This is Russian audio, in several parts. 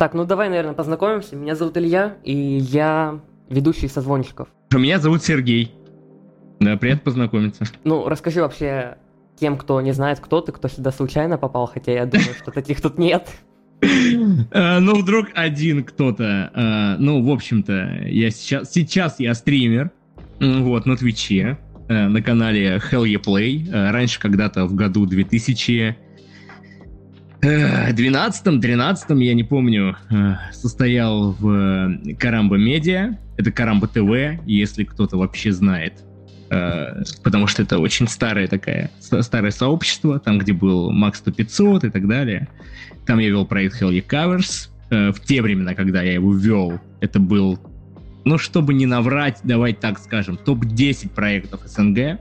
Так, ну давай, наверное, познакомимся. Меня зовут Илья, и я ведущий созвончиков. Меня зовут Сергей. Да, приятно познакомиться. Ну, расскажи вообще тем, кто не знает, кто ты, кто сюда случайно попал, хотя я думаю, что таких тут нет. Э, ну, вдруг один кто-то. э, Ну, в общем-то, я сейчас, сейчас я стример, вот, на Твиче, э, на канале Hell Play. Э, Раньше когда-то в году 2000 12-13, я не помню, э, состоял в Карамба Медиа. Это Карамба ТВ, если кто-то вообще знает. Э, Потому что это очень старое такое, старое сообщество, там, где был Макс 100 500 и так далее. Там я вел проект Hell Covers. Э, В те времена, когда я его вел, это был, ну, чтобы не наврать, давай так скажем, топ-10 проектов СНГ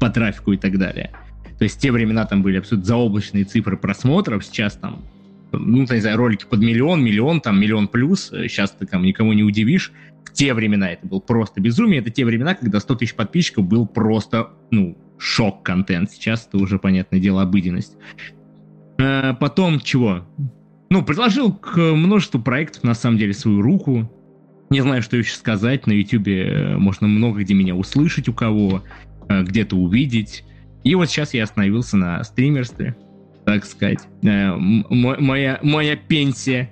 по трафику и так далее. То есть те времена там были абсолютно заоблачные цифры просмотров, сейчас там, ну, не знаю, ролики под миллион, миллион, там, миллион плюс, Э, сейчас ты там никого не удивишь. В те времена это был просто безумие, это те времена, когда 100 тысяч подписчиков был просто, ну, шок-контент. Сейчас это уже, понятное дело, обыденность. Э, Потом чего? Ну, предложил к множеству проектов, на самом деле, свою руку. Не знаю, что еще сказать. На Ютубе можно много где меня услышать у кого, э, где-то увидеть. И вот сейчас я остановился на стримерстве, так сказать. Э, моя, моя пенсия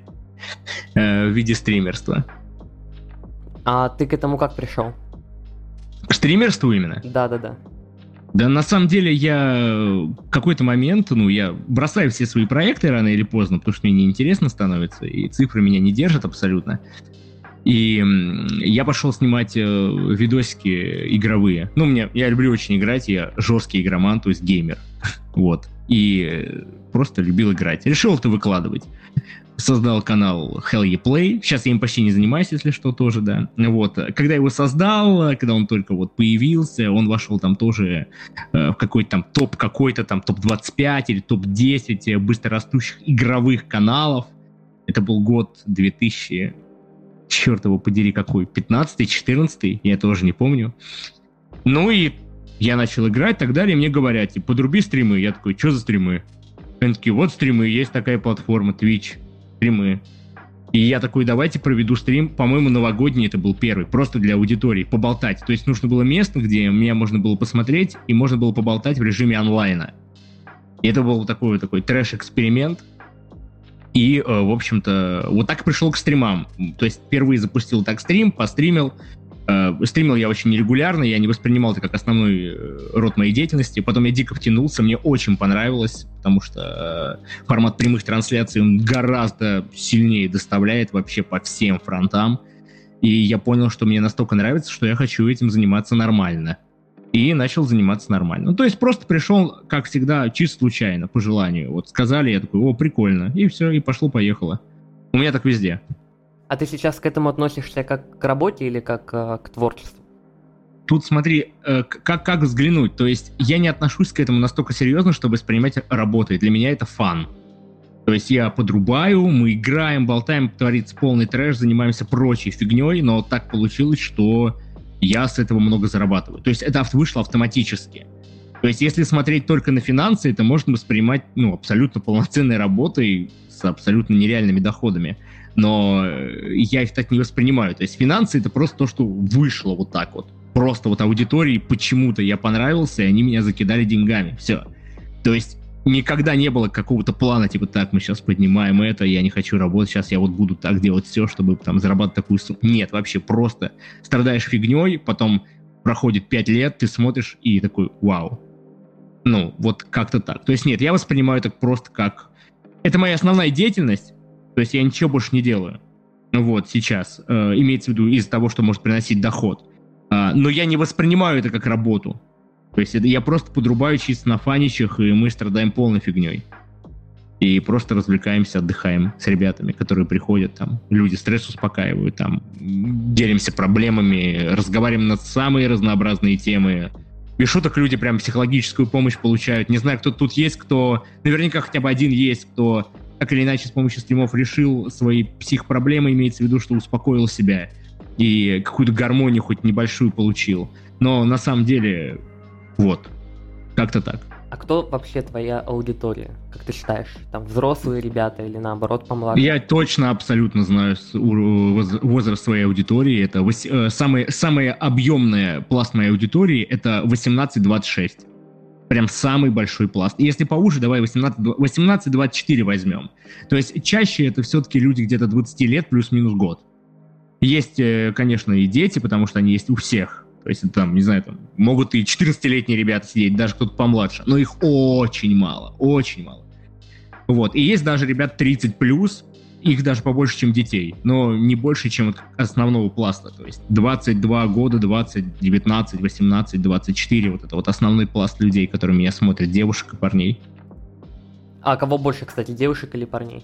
э, в виде стримерства. А ты к этому как пришел? К стримерству именно? Да-да-да. Да, на самом деле я э, в какой-то момент, ну, я бросаю все свои проекты рано или поздно, потому что мне неинтересно становится, и цифры меня не держат абсолютно. И я пошел снимать э, видосики игровые. Ну, мне, я люблю очень играть, я жесткий игроман, то есть геймер. Вот. И э, просто любил играть. Решил это выкладывать. Создал канал Hell Yeah Play. Сейчас я им почти не занимаюсь, если что, тоже, да. Вот. Когда его создал, когда он только вот появился, он вошел там тоже э, в какой-то там топ какой-то там топ-25 или топ-10 быстрорастущих игровых каналов. Это был год 2000, черт его подери какой, 15-14, я тоже не помню. Ну и я начал играть и так далее, мне говорят, типа, подруби стримы. Я такой, что за стримы? Они такие, вот стримы, есть такая платформа, Twitch, стримы. И я такой, давайте проведу стрим, по-моему, новогодний это был первый, просто для аудитории, поболтать. То есть нужно было место, где меня можно было посмотреть, и можно было поболтать в режиме онлайна. И это был такой, такой трэш-эксперимент. И, э, в общем-то, вот так и пришел к стримам. То есть впервые запустил так стрим, постримил. Э, Стримил я очень нерегулярно, я не воспринимал это как основной э, род моей деятельности. Потом я дико втянулся, мне очень понравилось, потому что формат прямых трансляций он гораздо сильнее доставляет вообще по всем фронтам. И я понял, что мне настолько нравится, что я хочу этим заниматься нормально. И начал заниматься нормально. Ну, то есть просто пришел, как всегда, чисто случайно, по желанию. Вот сказали, я такой, о, прикольно. И все, и пошло-поехало. У меня так везде. А ты сейчас к этому относишься как к работе или как э, к творчеству? Тут смотри, э, как, как взглянуть. То есть я не отношусь к этому настолько серьезно, чтобы воспринимать работой. Для меня это фан. То есть я подрубаю, мы играем, болтаем, творится полный трэш, занимаемся прочей фигней, но так получилось, что я с этого много зарабатываю. То есть это вышло автоматически. То есть если смотреть только на финансы, это можно воспринимать ну, абсолютно полноценной работой с абсолютно нереальными доходами. Но э, я их так не воспринимаю. То есть финансы это просто то, что вышло вот так вот. Просто вот аудитории почему-то я понравился, и они меня закидали деньгами. Все. То есть никогда не было какого-то плана, типа, так, мы сейчас поднимаем это, я не хочу работать, сейчас я вот буду так делать все, чтобы там зарабатывать такую сумму. Нет, вообще просто страдаешь фигней, потом проходит 5 лет, ты смотришь и такой, вау. Ну, вот как-то так. То есть нет, я воспринимаю это просто как... Это моя основная деятельность, то есть я ничего больше не делаю. Ну Вот, сейчас. Э, имеется в виду из-за того, что может приносить доход. А, но я не воспринимаю это как работу. То есть это я просто подрубаю чисто на фаничах, и мы страдаем полной фигней. И просто развлекаемся, отдыхаем с ребятами, которые приходят, там, люди стресс успокаивают, там, делимся проблемами, разговариваем на самые разнообразные темы. Без шуток люди прям психологическую помощь получают. Не знаю, кто тут есть, кто... Наверняка хотя бы один есть, кто так или иначе с помощью стримов решил свои психпроблемы, имеется в виду, что успокоил себя и какую-то гармонию хоть небольшую получил. Но на самом деле, вот, как-то так. А кто вообще твоя аудитория? Как ты считаешь? Там взрослые ребята или наоборот помладше? Я точно абсолютно знаю возраст своей аудитории. Это вось, э, самый, самая объемная пласт моей аудитории это 18-26. Прям самый большой пласт. Если поуже, давай 18-24 возьмем. То есть чаще это все-таки люди где-то 20 лет плюс-минус год. Есть, э, конечно, и дети, потому что они есть у всех то есть там, не знаю, там могут и 14-летние ребята сидеть, даже кто-то помладше, но их очень мало, очень мало. Вот, и есть даже ребят 30 плюс, их даже побольше, чем детей, но не больше, чем основного пласта. То есть 22 года, 20, 19, 18, 24, вот это вот основной пласт людей, которые меня смотрят, девушек и парней. А кого больше, кстати, девушек или парней?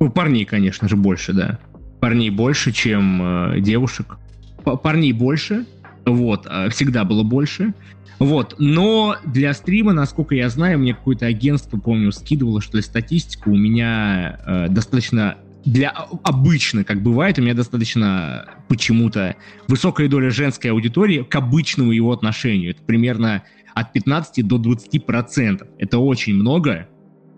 Ну, парней, конечно же, больше, да. Парней больше, чем э, девушек. Парней больше, вот, а, всегда было больше. Вот, но для стрима, насколько я знаю, мне какое-то агентство, помню, скидывало, что ли, статистику, у меня э, достаточно для обычно, как бывает, у меня достаточно почему-то высокая доля женской аудитории к обычному его отношению. Это примерно от 15 до 20 процентов. Это очень много.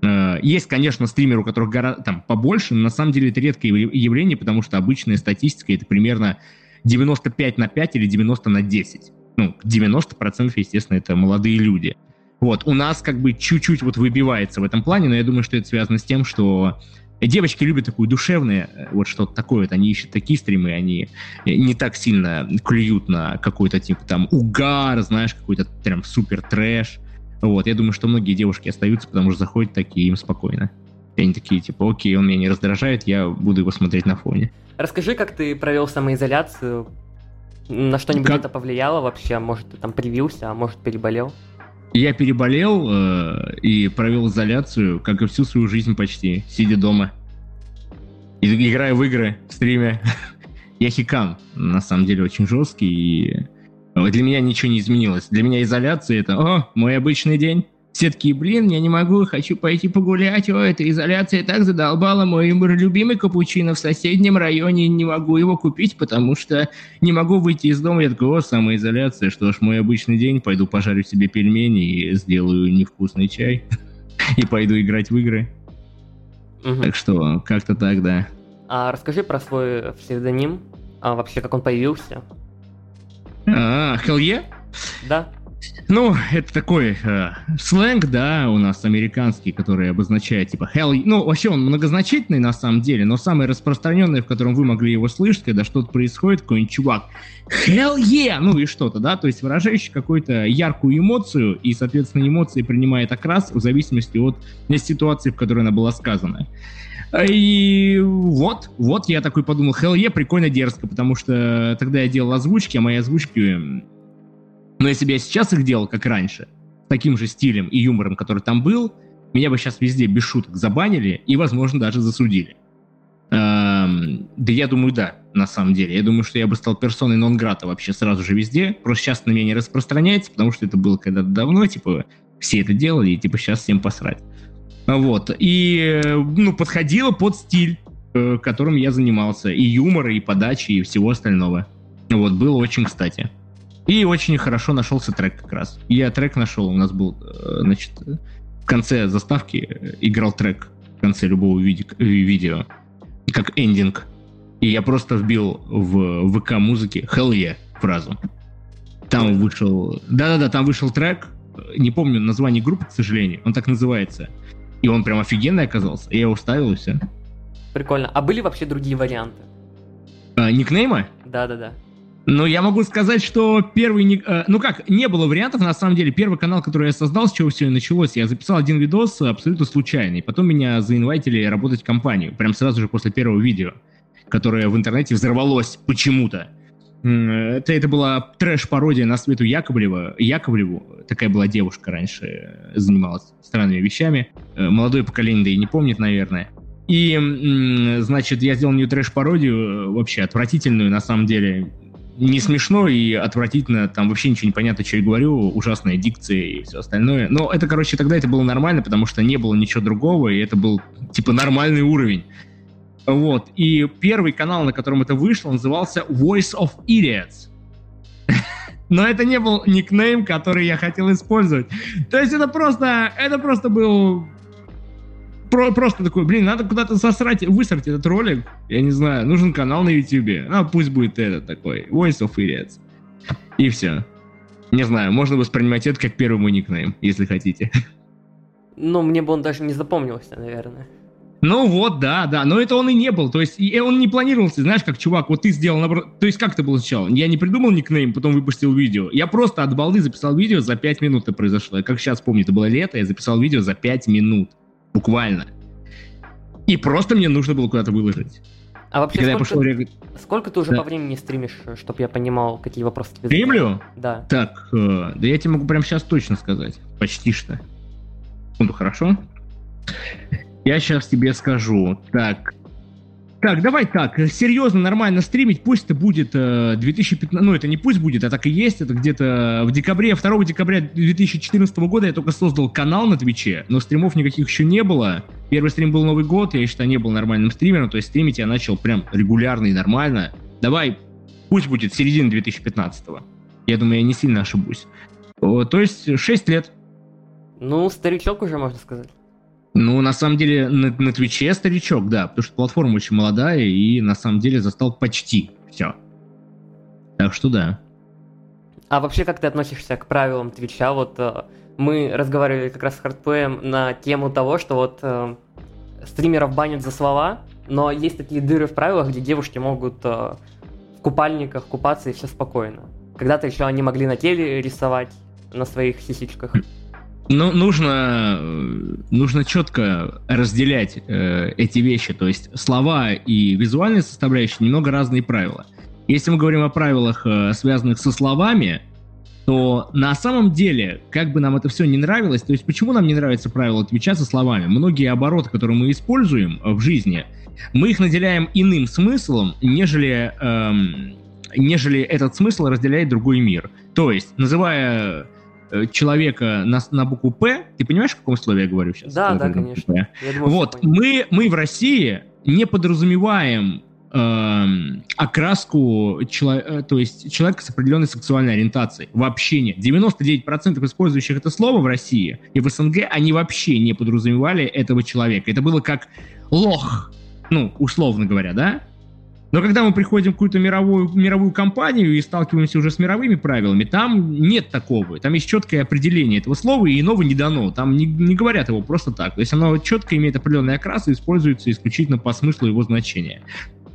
Э, есть, конечно, стримеры, у которых гора... там побольше, но на самом деле это редкое явление, потому что обычная статистика это примерно 95 на 5 или 90 на 10. Ну, 90% естественно, это молодые люди. Вот, у нас как бы чуть-чуть вот выбивается в этом плане, но я думаю, что это связано с тем, что девочки любят такое душевное, э, вот что-то такое, вот они ищут такие стримы, они не так сильно клюют на какой-то типа там угар, знаешь, какой-то прям супер трэш. Вот, я думаю, что многие девушки остаются, потому что заходят такие, им спокойно. И они такие, типа, окей, он меня не раздражает, я буду его смотреть на фоне. Расскажи, как ты провел самоизоляцию, на что-нибудь как... это повлияло вообще? Может, ты там привился, а может, переболел? Я переболел э, и провел изоляцию, как и всю свою жизнь почти, сидя дома. И, играя в игры, в стриме. я хикан, на самом деле, очень жесткий, и для меня ничего не изменилось. Для меня изоляция — это, о, мой обычный день. Все такие, блин, я не могу, хочу пойти погулять. О, эта изоляция так задолбала. Мой любимый капучино в соседнем районе. Не могу его купить, потому что не могу выйти из дома. Я такой, о, самоизоляция. Что ж, мой обычный день. Пойду пожарю себе пельмени и сделаю невкусный чай. И пойду играть в игры. Так что, как-то так, да. А расскажи про свой псевдоним. А вообще, как он появился? А, Хелле? Да. Ну, это такой э, сленг, да, у нас американский, который обозначает типа hell... Ну, вообще он многозначительный на самом деле, но самый распространенный, в котором вы могли его слышать, когда что-то происходит, какой-нибудь чувак hell yeah! Ну и что-то, да, то есть выражающий какую-то яркую эмоцию, и, соответственно, эмоции принимает окрас в зависимости от ситуации, в которой она была сказана. И вот, вот я такой подумал, hell yeah, прикольно дерзко, потому что тогда я делал озвучки, а мои озвучки но если бы я сейчас их делал, как раньше, с таким же стилем и юмором, который там был, меня бы сейчас везде без шуток забанили и, возможно, даже засудили. Эм, да я думаю, да, на самом деле. Я думаю, что я бы стал персоной нон-грата вообще сразу же везде. Просто сейчас на меня не распространяется, потому что это было когда-то давно, типа, все это делали, и типа сейчас всем посрать. Вот. И, ну, подходило под стиль, э, которым я занимался. И юмора, и подачи, и всего остального. Вот, было очень кстати. И очень хорошо нашелся трек как раз. Я трек нашел, у нас был, э, значит, в конце заставки э, играл трек в конце любого види- э, видео, как эндинг. И я просто вбил в ВК музыки Hell yeah фразу. Там вышел... Да-да-да, там вышел трек, не помню название группы, к сожалению, он так называется. И он прям офигенный оказался. Я его вставил и все. Прикольно. А были вообще другие варианты? А, никнейма? Да-да-да. Ну, я могу сказать, что первый... Э, ну как, не было вариантов, на самом деле. Первый канал, который я создал, с чего все началось, я записал один видос абсолютно случайный. Потом меня заинвайтили работать в компанию, прям сразу же после первого видео, которое в интернете взорвалось почему-то. Это, это была трэш-пародия на Свету Яковлева. Яковлеву, такая была девушка раньше, занималась странными вещами. Э, молодое поколение, да и не помнит, наверное. И, значит, я сделал нее трэш-пародию, э, вообще отвратительную, на самом деле не смешно и отвратительно, там вообще ничего не понятно, что я говорю, ужасная дикция и все остальное. Но это, короче, тогда это было нормально, потому что не было ничего другого, и это был, типа, нормальный уровень. Вот. И первый канал, на котором это вышло, назывался Voice of Idiots. но это не был никнейм, который я хотел использовать. То есть это просто, это просто был про, просто такой, блин, надо куда-то сосрать, высрать этот ролик. Я не знаю, нужен канал на YouTube. А пусть будет этот такой, Voice of Idiots. И все. Не знаю, можно воспринимать это как первый мой никнейм, если хотите. Ну, мне бы он даже не запомнился, наверное. Ну вот, да, да, но это он и не был, то есть и он не планировался, знаешь, как чувак, вот ты сделал, наоборот, то есть как это было сначала? Я не придумал никнейм, потом выпустил видео, я просто от балды записал видео, за 5 минут это произошло, я как сейчас помню, это было лето, я записал видео за 5 минут, буквально. И просто мне нужно было куда-то выложить. А вообще, Когда сколько, я пошел... сколько ты уже да. по времени стримишь, чтобы я понимал, какие вопросы тебе Стримлю? Да. Так, э, да я тебе могу прямо сейчас точно сказать. Почти что. Ну, хорошо. Я сейчас тебе скажу. Так. Так, давай так, серьезно, нормально стримить, пусть это будет э, 2015, ну это не пусть будет, а так и есть, это где-то в декабре, 2 декабря 2014 года я только создал канал на Твиче, но стримов никаких еще не было. Первый стрим был Новый год, я считаю, не был нормальным стримером, то есть стримить я начал прям регулярно и нормально. Давай, пусть будет середина 2015 -го. Я думаю, я не сильно ошибусь. То есть 6 лет. Ну, старичок уже, можно сказать. Ну, на самом деле, на, на Твиче старичок, да, потому что платформа очень молодая, и на самом деле застал почти все. Так что да. А вообще, как ты относишься к правилам Твича? Вот э, мы разговаривали как раз с Хардплеем на тему того, что вот э, стримеров банят за слова, но есть такие дыры в правилах, где девушки могут э, в купальниках купаться и все спокойно. Когда-то еще они могли на теле рисовать на своих сисичках. Ну, нужно, нужно четко разделять э, эти вещи. То есть слова и визуальная составляющая немного разные правила. Если мы говорим о правилах, э, связанных со словами, то на самом деле, как бы нам это все не нравилось, то есть почему нам не нравится правило Твича со словами? Многие обороты, которые мы используем в жизни, мы их наделяем иным смыслом, нежели, эм, нежели этот смысл разделяет другой мир. То есть, называя Э, человека на, на букву П, ты понимаешь, в каком слове я говорю сейчас? Да, да, конечно. Думаю, вот, мы, мы в России не подразумеваем э, окраску, э, то есть человека с определенной сексуальной ориентацией. Вообще нет. 99% использующих это слово в России и в СНГ, они вообще не подразумевали этого человека. Это было как лох, ну, условно говоря, да? Но когда мы приходим в какую-то мировую, мировую компанию и сталкиваемся уже с мировыми правилами, там нет такого. Там есть четкое определение этого слова, и иного не дано. Там не, не говорят его просто так. То есть оно четко имеет определенный окрас и используется исключительно по смыслу его значения.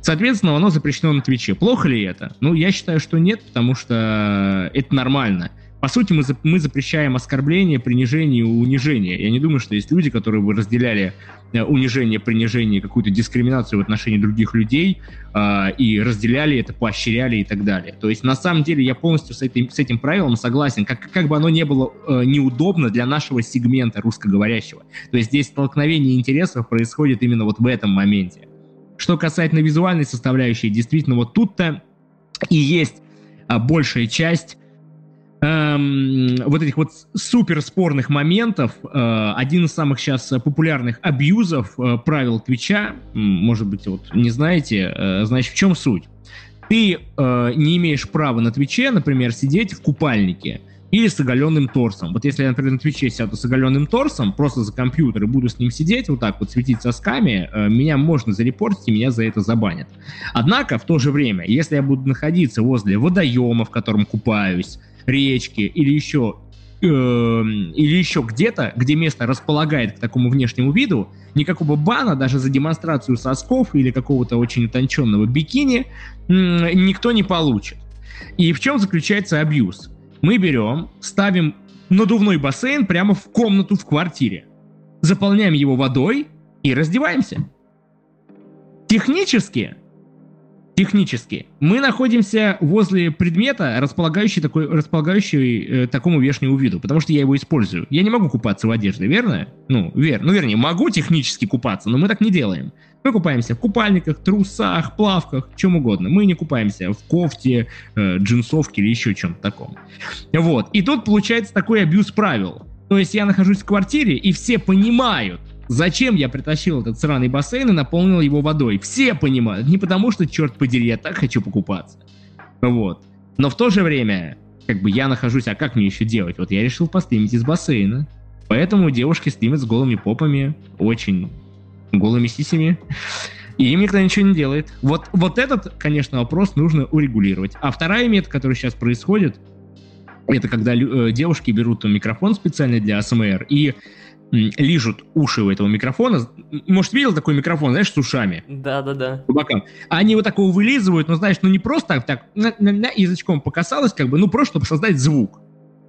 Соответственно, оно запрещено на Твиче. Плохо ли это? Ну, я считаю, что нет, потому что это нормально. По сути, мы, мы запрещаем оскорбление, принижение и унижение. Я не думаю, что есть люди, которые бы разделяли э, унижение, принижение, какую-то дискриминацию в отношении других людей э, и разделяли это, поощряли и так далее. То есть, на самом деле, я полностью с этим, с этим правилом согласен. Как, как бы оно не было э, неудобно для нашего сегмента русскоговорящего. То есть, здесь столкновение интересов происходит именно вот в этом моменте. Что касательно визуальной составляющей, действительно, вот тут-то и есть а, большая часть эм, вот этих вот супер спорных моментов, э, один из самых сейчас популярных абьюзов э, правил Твича, может быть, вот не знаете, э, значит, в чем суть? Ты э, не имеешь права на Твиче, например, сидеть в купальнике или с оголенным торсом. Вот если я, например, на Твиче сяду с оголенным торсом, просто за компьютер и буду с ним сидеть, вот так вот светить сосками, э, меня можно зарепортить, и меня за это забанят. Однако, в то же время, если я буду находиться возле водоема, в котором купаюсь, речки или еще э, или еще где-то, где место располагает к такому внешнему виду, никакого бана даже за демонстрацию сосков или какого-то очень утонченного бикини никто не получит. И в чем заключается абьюз? Мы берем, ставим надувной бассейн прямо в комнату в квартире, заполняем его водой и раздеваемся. Технически технически. Мы находимся возле предмета, располагающий такой, располагающий э, такому внешнему виду, потому что я его использую. Я не могу купаться в одежде, верно? Ну, верно. Ну, вернее, могу технически купаться, но мы так не делаем. Мы купаемся в купальниках, трусах, плавках, чем угодно. Мы не купаемся в кофте, э, джинсовке или еще чем-то таком. Вот. И тут получается такой абьюз правил. То есть я нахожусь в квартире, и все понимают, Зачем я притащил этот сраный бассейн и наполнил его водой? Все понимают. Не потому что, черт подери, я так хочу покупаться. Вот. Но в то же время, как бы я нахожусь, а как мне еще делать? Вот я решил постримить из бассейна. Поэтому девушки стримят с голыми попами, очень голыми сисями. И им никто ничего не делает. Вот, вот этот, конечно, вопрос нужно урегулировать. А вторая мета, которая сейчас происходит, это когда э, девушки берут микрофон специальный для АСМР и лижут уши у этого микрофона. Может, видел такой микрофон, знаешь, с ушами? Да-да-да. По бокам. А они вот такого вылизывают, ну, знаешь, ну не просто так, так на, на, на язычком покасалось, как бы, ну просто, чтобы создать звук.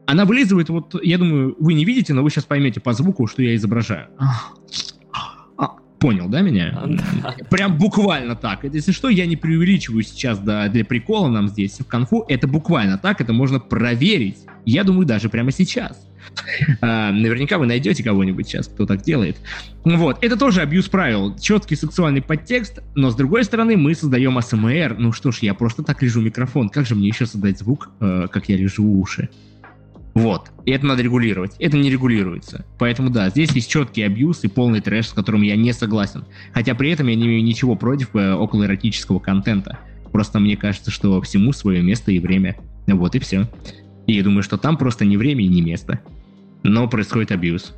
Она вылизывает, вот, я думаю, вы не видите, но вы сейчас поймете по звуку, что я изображаю. А, понял, да, меня? Да. Прям буквально так. Если что, я не преувеличиваю сейчас да, для прикола нам здесь в конфу. Это буквально так, это можно проверить. Я думаю, даже прямо сейчас. А, наверняка вы найдете кого-нибудь сейчас, кто так делает. Вот, это тоже абьюз правил. Четкий сексуальный подтекст, но с другой стороны мы создаем АСМР. Ну что ж, я просто так лежу микрофон. Как же мне еще создать звук, э, как я лежу уши? Вот. И это надо регулировать. Это не регулируется. Поэтому да, здесь есть четкий абьюз и полный трэш, с которым я не согласен. Хотя при этом я не имею ничего против э, околоэротического контента. Просто мне кажется, что всему свое место и время. Вот и все. И я думаю, что там просто не время и не место. Но происходит абьюз.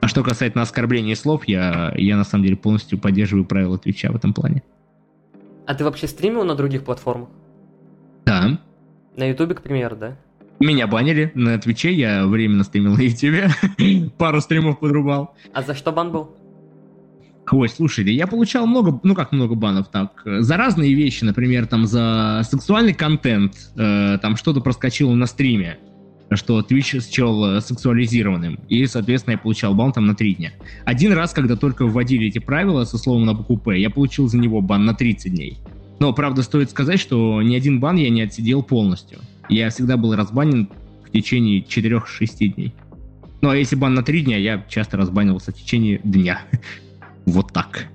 А что касается оскорбления слов, я, я на самом деле полностью поддерживаю правила Твича в этом плане. А ты вообще стримил на других платформах? Да. На Ютубе, к примеру, да? Меня банили на Твиче, я временно стримил на Ютубе. Пару стримов подрубал. А за что бан был? Ой, слушай, я получал много, ну как много банов, так, за разные вещи, например, там за сексуальный контент, э, там что-то проскочило на стриме, что Twitch счел сексуализированным, и, соответственно, я получал бан там на 3 дня. Один раз, когда только вводили эти правила со словом на букву П, я получил за него бан на 30 дней. Но, правда, стоит сказать, что ни один бан я не отсидел полностью. Я всегда был разбанен в течение 4-6 дней. Ну, а если бан на 3 дня, я часто разбанивался в течение дня. Вот так.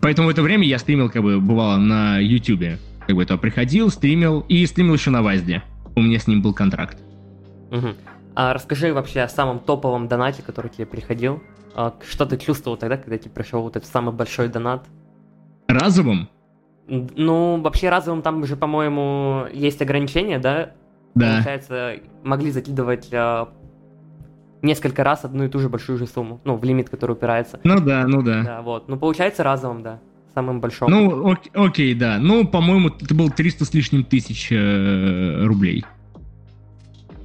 Поэтому в это время я стримил, как бы, бывало, на YouTube. Как бы, то приходил, стримил, и стримил еще на Вазде. У меня с ним был контракт. Угу. А расскажи вообще о самом топовом донате, который тебе приходил. А что ты чувствовал тогда, когда тебе пришел вот этот самый большой донат? Разовым? Ну, вообще разовым там уже, по-моему, есть ограничения, да? Да. Получается, могли закидывать а, несколько раз одну и ту же большую же сумму, ну, в лимит, который упирается. Ну да, ну да. Да, вот. Ну, получается разовым, да, самым большим. Ну, ок- окей, да. Ну, по-моему, это был 300 с лишним тысяч э- рублей.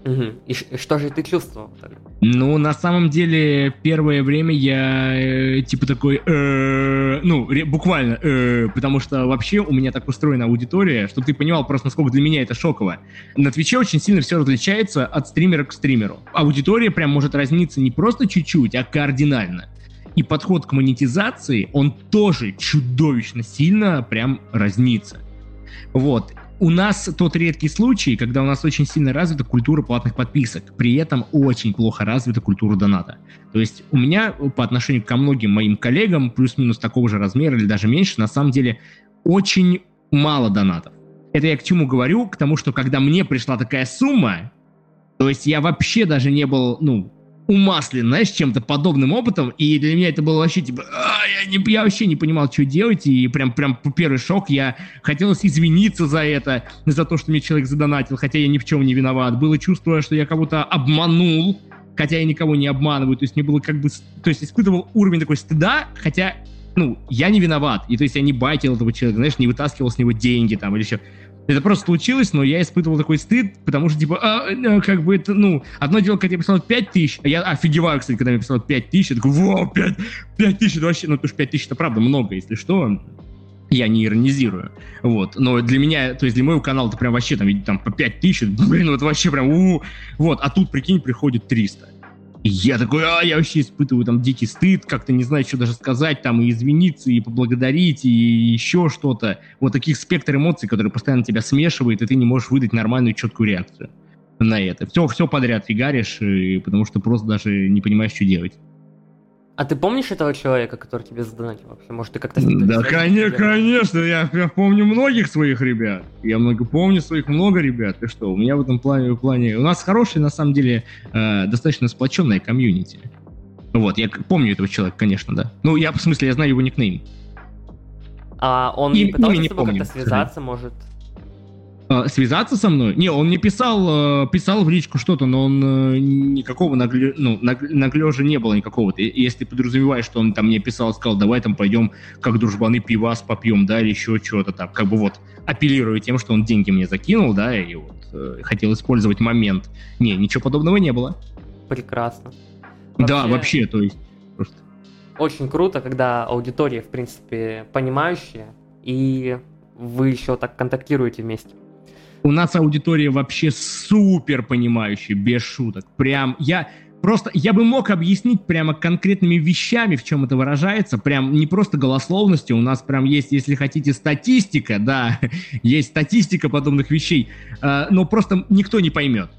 Угу. И, и что же ты чувствовал тогда? Ну, на самом деле, первое время я э, типа такой, э, ну, ре, буквально, э, потому что вообще у меня так устроена аудитория, что ты понимал просто, насколько для меня это шоково. На Твиче очень сильно все различается от стримера к стримеру. Аудитория прям может разниться не просто чуть-чуть, а кардинально. И подход к монетизации, он тоже чудовищно сильно прям разнится. Вот у нас тот редкий случай, когда у нас очень сильно развита культура платных подписок, при этом очень плохо развита культура доната. То есть у меня по отношению ко многим моим коллегам, плюс-минус такого же размера или даже меньше, на самом деле очень мало донатов. Это я к чему говорю? К тому, что когда мне пришла такая сумма, то есть я вообще даже не был, ну, умаслен, знаешь, чем-то подобным опытом, и для меня это было вообще типа, а, я, не, я вообще не понимал, что делать, и прям, прям первый шок, я хотелось извиниться за это, за то, что мне человек задонатил, хотя я ни в чем не виноват. Было чувство, что я кого-то обманул, хотя я никого не обманываю, то есть мне было как бы, то есть испытывал уровень такой стыда, хотя, ну, я не виноват, и то есть я не байтил этого человека, знаешь, не вытаскивал с него деньги там или еще. Это просто случилось, но я испытывал такой стыд, потому что, типа, а, а, как бы это, ну, одно дело, когда я писал 5 тысяч, а я офигеваю, кстати, когда я писал 5 тысяч, я такой, вау, 5, 5 тысяч, это вообще, ну, потому что 5 тысяч это правда много, если что, я не иронизирую, вот, но для меня, то есть для моего канала это прям вообще там, там по 5 тысяч, блин, вот вообще прям, у, -у, вот, а тут, прикинь, приходит 300, я такой, а, я вообще испытываю там дикий стыд, как-то не знаю, что даже сказать, там, и извиниться, и поблагодарить, и еще что-то. Вот таких спектр эмоций, которые постоянно тебя смешивают, и ты не можешь выдать нормальную, четкую реакцию на это. Все, все подряд фигаришь, и, потому что просто даже не понимаешь, что делать. А ты помнишь этого человека, который тебе задонатил вообще? Может, ты как-то Да, конечно, конечно, я, я помню многих своих ребят. Я много помню своих много ребят. И что, у меня в этом плане, в плане... У нас хорошая, на самом деле, э, достаточно сплоченная комьюнити. Вот, я помню этого человека, конечно, да. Ну, я, в смысле, я знаю его никнейм. А он и, не пытался с тобой как-то связаться, может? Э, связаться со мной? Не, он мне писал, э, писал в личку что-то, но он э, никакого нагле, ну, наглежа не было никакого. Если подразумеваешь, что он там мне писал, сказал, давай там пойдем как дружбаны пивас попьем, да, или еще что-то там, как бы вот апеллируя тем, что он деньги мне закинул, да, и вот э, хотел использовать момент. Не, ничего подобного не было. Прекрасно. Вообще, да, вообще, то есть просто. Очень круто, когда аудитория, в принципе, понимающая, и вы еще так контактируете вместе. У нас аудитория вообще супер понимающая, без шуток. Прям я просто я бы мог объяснить прямо конкретными вещами, в чем это выражается, прям не просто голословностью, у нас прям есть, если хотите, статистика, да, есть статистика подобных вещей, э, но просто никто не поймет.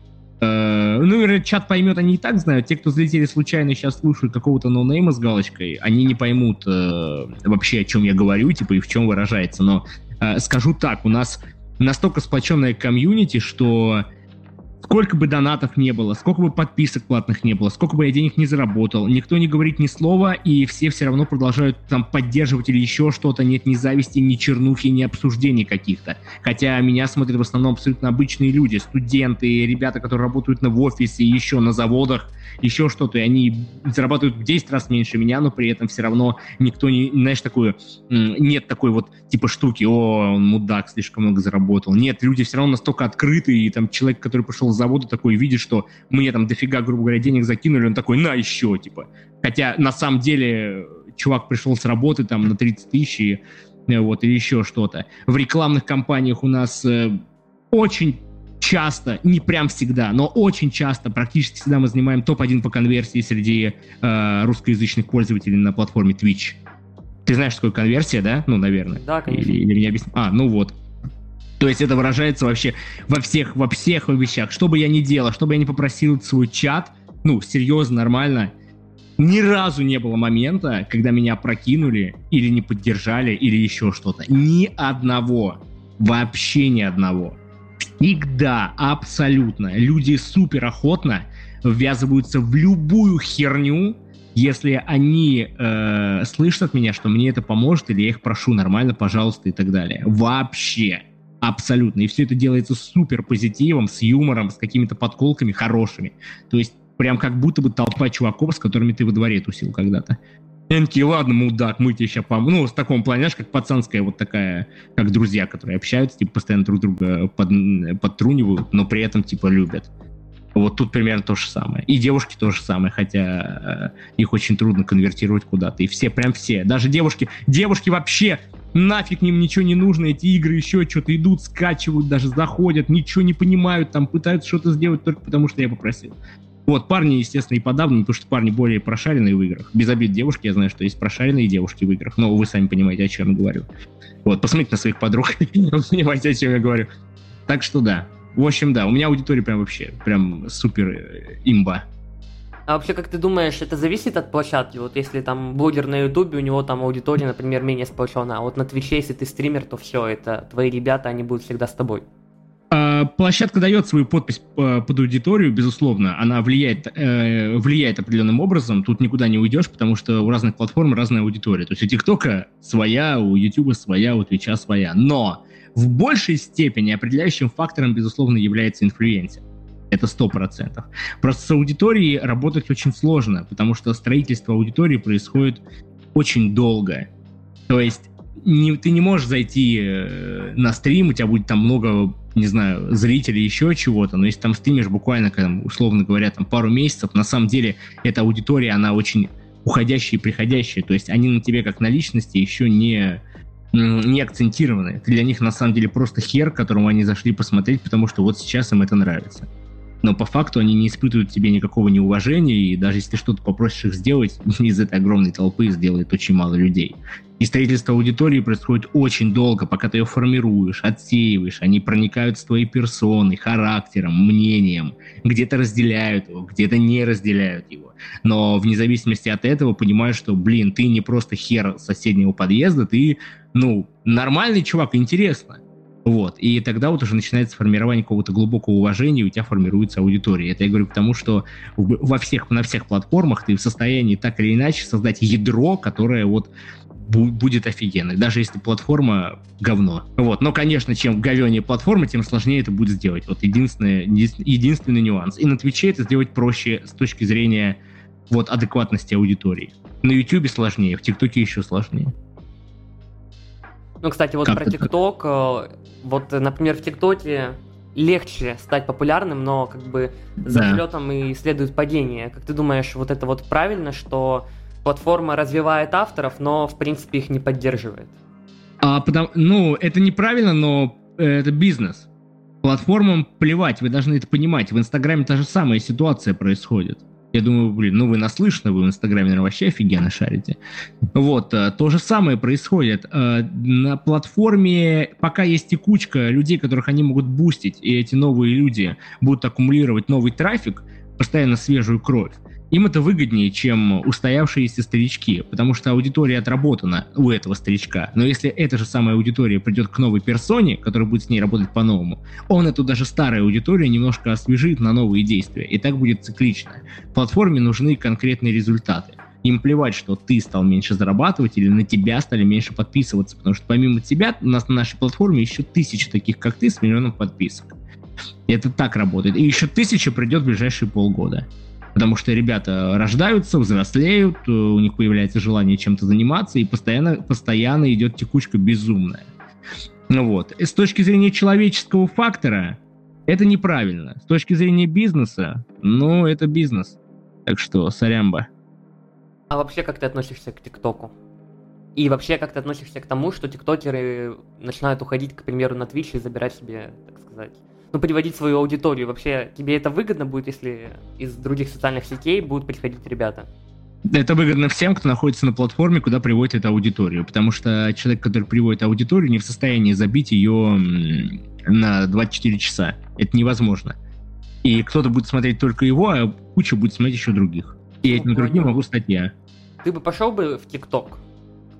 Э, ну, наверное, чат поймет, они и так знают. Те, кто залетели случайно сейчас слушают какого-то ноунейма с галочкой, они не поймут э, вообще, о чем я говорю, типа, и в чем выражается. Но э, скажу так, у нас настолько сплоченная комьюнити, что сколько бы донатов не было, сколько бы подписок платных не было, сколько бы я денег не заработал, никто не говорит ни слова, и все все равно продолжают там поддерживать или еще что-то, нет ни зависти, ни чернухи, ни обсуждений каких-то. Хотя меня смотрят в основном абсолютно обычные люди, студенты, ребята, которые работают на в офисе, еще на заводах, еще что-то, и они зарабатывают в 10 раз меньше меня, но при этом все равно никто не, знаешь, такое, нет такой вот типа штуки, о, он мудак, слишком много заработал. Нет, люди все равно настолько открыты, и там человек, который пришел с завода, такой видит, что мне там дофига, грубо говоря, денег закинули, он такой, на еще, типа. Хотя на самом деле чувак пришел с работы там на 30 тысяч и э, вот, или еще что-то. В рекламных кампаниях у нас э, очень часто, не прям всегда, но очень часто, практически всегда мы занимаем топ-1 по конверсии среди э, русскоязычных пользователей на платформе Twitch. Ты знаешь, что такое конверсия, да? Ну, наверное. Да, конечно. Или, или мне объяснить? А, ну вот. То есть это выражается вообще во всех, во всех вещах. Что бы я ни делал, что бы я ни попросил свой чат, ну, серьезно, нормально, ни разу не было момента, когда меня прокинули или не поддержали, или еще что-то. Ни одного. Вообще ни одного. Всегда, абсолютно. Люди супер охотно ввязываются в любую херню, если они э, слышат от меня, что мне это поможет, или я их прошу нормально, пожалуйста, и так далее. Вообще. Абсолютно. И все это делается супер позитивом, с юмором, с какими-то подколками хорошими. То есть прям как будто бы толпа чуваков, с которыми ты во дворе тусил когда-то. Энки, ладно, мудак, мы тебе сейчас поможем. Ну, в таком плане, как пацанская вот такая, как друзья, которые общаются, типа, постоянно друг друга под, подтрунивают, но при этом, типа, любят. Вот тут примерно то же самое. И девушки то же самое, хотя э, их очень трудно конвертировать куда-то. И все, прям все. Даже девушки, девушки вообще нафиг им ничего не нужно, эти игры еще что-то идут, скачивают, даже заходят, ничего не понимают, там пытаются что-то сделать только потому, что я попросил. Вот, парни, естественно, и подавно, потому что парни более прошаренные в играх. Без обид девушки, я знаю, что есть прошаренные девушки в играх, но вы сами понимаете, о чем я говорю. Вот, посмотрите на своих подруг, понимаете, о чем я говорю. Так что да. В общем, да, у меня аудитория прям вообще, прям супер э, имба. А вообще, как ты думаешь, это зависит от площадки? Вот если там блогер на ютубе, у него там аудитория, например, менее сплоченная, а вот на твиче, если ты стример, то все, это твои ребята, они будут всегда с тобой. А, площадка дает свою подпись э, под аудиторию, безусловно, она влияет, э, влияет определенным образом, тут никуда не уйдешь, потому что у разных платформ разная аудитория. То есть у ТикТока своя, у Ютуба своя, у Твича своя. Но в большей степени определяющим фактором, безусловно, является инфлюенсер. Это сто процентов. Просто с аудиторией работать очень сложно, потому что строительство аудитории происходит очень долго. То есть не, ты не можешь зайти э, на стрим, у тебя будет там много, не знаю, зрителей, еще чего-то, но если там стримишь буквально, там, условно говоря, там пару месяцев, на самом деле эта аудитория, она очень уходящая и приходящая, то есть они на тебе как на личности еще не, не акцентированы. Ты для них на самом деле просто хер, которому они зашли посмотреть, потому что вот сейчас им это нравится но по факту они не испытывают тебе никакого неуважения, и даже если что-то попросишь их сделать, из этой огромной толпы сделает очень мало людей. И строительство аудитории происходит очень долго, пока ты ее формируешь, отсеиваешь, они проникают с твоей персоной, характером, мнением, где-то разделяют его, где-то не разделяют его. Но вне зависимости от этого понимаешь, что, блин, ты не просто хер соседнего подъезда, ты, ну, нормальный чувак, интересно. Вот. И тогда вот уже начинается формирование какого-то глубокого уважения, и у тебя формируется аудитория. Это я говорю потому, что во всех, на всех платформах ты в состоянии так или иначе создать ядро, которое вот будет офигенно, даже если платформа говно. Вот. Но, конечно, чем говенее платформа, тем сложнее это будет сделать. Вот единственный, единственный нюанс. И на Твиче это сделать проще с точки зрения вот адекватности аудитории. На Ютубе сложнее, в ТикТоке еще сложнее. Ну, кстати, вот как про ТикТок, э, вот, например, в ТикТоке легче стать популярным, но как бы за да. взлетом и следует падение. Как ты думаешь, вот это вот правильно, что платформа развивает авторов, но в принципе их не поддерживает? А, потому, ну, это неправильно, но э, это бизнес. Платформам плевать, вы должны это понимать. В Инстаграме та же самая ситуация происходит. Я думаю, блин, ну вы наслышаны, вы в Инстаграме, наверное, вообще офигенно шарите. Вот, э, то же самое происходит. Э, на платформе пока есть текучка людей, которых они могут бустить, и эти новые люди будут аккумулировать новый трафик, постоянно свежую кровь им это выгоднее, чем устоявшиеся старички, потому что аудитория отработана у этого старичка. Но если эта же самая аудитория придет к новой персоне, которая будет с ней работать по-новому, он эту даже старую аудиторию немножко освежит на новые действия. И так будет циклично. Платформе нужны конкретные результаты. Им плевать, что ты стал меньше зарабатывать или на тебя стали меньше подписываться, потому что помимо тебя у нас на нашей платформе еще тысячи таких, как ты, с миллионом подписок. Это так работает. И еще тысяча придет в ближайшие полгода потому что ребята рождаются, взрослеют, э, у них появляется желание чем-то заниматься, и постоянно, постоянно идет текучка безумная. Ну вот. И с точки зрения человеческого фактора, это неправильно. С точки зрения бизнеса, ну, это бизнес. Так что, сорямба. А вообще, как ты относишься к ТикТоку? И вообще, как ты относишься к тому, что тиктокеры начинают уходить, к примеру, на Twitch и забирать себе, так сказать, ну, приводить свою аудиторию. Вообще, тебе это выгодно будет, если из других социальных сетей будут приходить ребята? Это выгодно всем, кто находится на платформе, куда приводит эту аудиторию, потому что человек, который приводит аудиторию, не в состоянии забить ее на 24 часа. Это невозможно. И кто-то будет смотреть только его, а куча будет смотреть еще других. И ну, этим другим могу стать я. Ты бы пошел бы в ТикТок,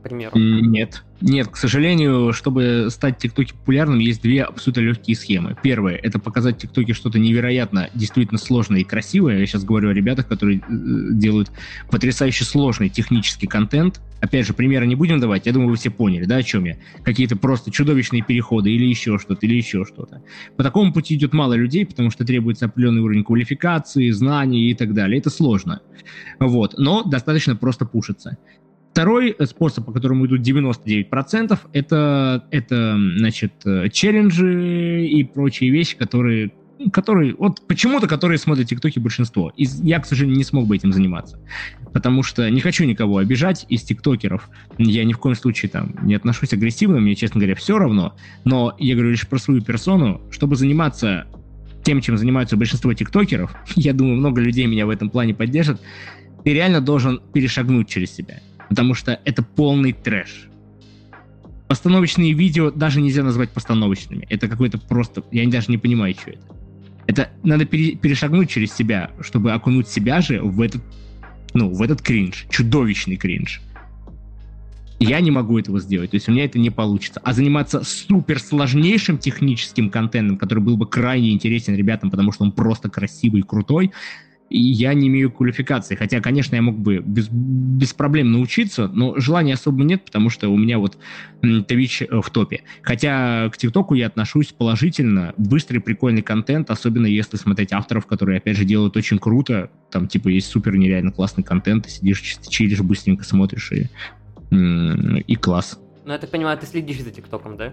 примеру? Нет. Нет, к сожалению, чтобы стать ТикТоке популярным, есть две абсолютно легкие схемы. Первое — это показать ТикТоке что-то невероятно, действительно сложное и красивое. Я сейчас говорю о ребятах, которые э, делают потрясающе сложный технический контент. Опять же, примеры не будем давать, я думаю, вы все поняли, да, о чем я. Какие-то просто чудовищные переходы или еще что-то, или еще что-то. По такому пути идет мало людей, потому что требуется определенный уровень квалификации, знаний и так далее. Это сложно. Вот. Но достаточно просто пушиться. Второй способ, по которому идут 99%, это, это значит, челленджи и прочие вещи, которые которые, вот почему-то, которые смотрят ТикТоки большинство. И я, к сожалению, не смог бы этим заниматься. Потому что не хочу никого обижать из тиктокеров. Я ни в коем случае там не отношусь агрессивно, мне, честно говоря, все равно. Но я говорю лишь про свою персону. Чтобы заниматься тем, чем занимаются большинство тиктокеров, я думаю, много людей меня в этом плане поддержат, ты реально должен перешагнуть через себя потому что это полный трэш. Постановочные видео даже нельзя назвать постановочными. Это какой-то просто... Я даже не понимаю, что это. Это надо пере, перешагнуть через себя, чтобы окунуть себя же в этот, ну, в этот кринж. Чудовищный кринж. Я не могу этого сделать, то есть у меня это не получится. А заниматься супер сложнейшим техническим контентом, который был бы крайне интересен ребятам, потому что он просто красивый и крутой, и я не имею квалификации. Хотя, конечно, я мог бы без, без проблем научиться, но желания особо нет, потому что у меня вот Twitch э, в топе. Хотя к ТикТоку я отношусь положительно. Быстрый, прикольный контент, особенно если смотреть авторов, которые, опять же, делают очень круто. Там, типа, есть супер нереально классный контент, ты сидишь, чилишь, быстренько смотришь, и, и класс. Ну, я так понимаю, ты следишь за ТикТоком, да?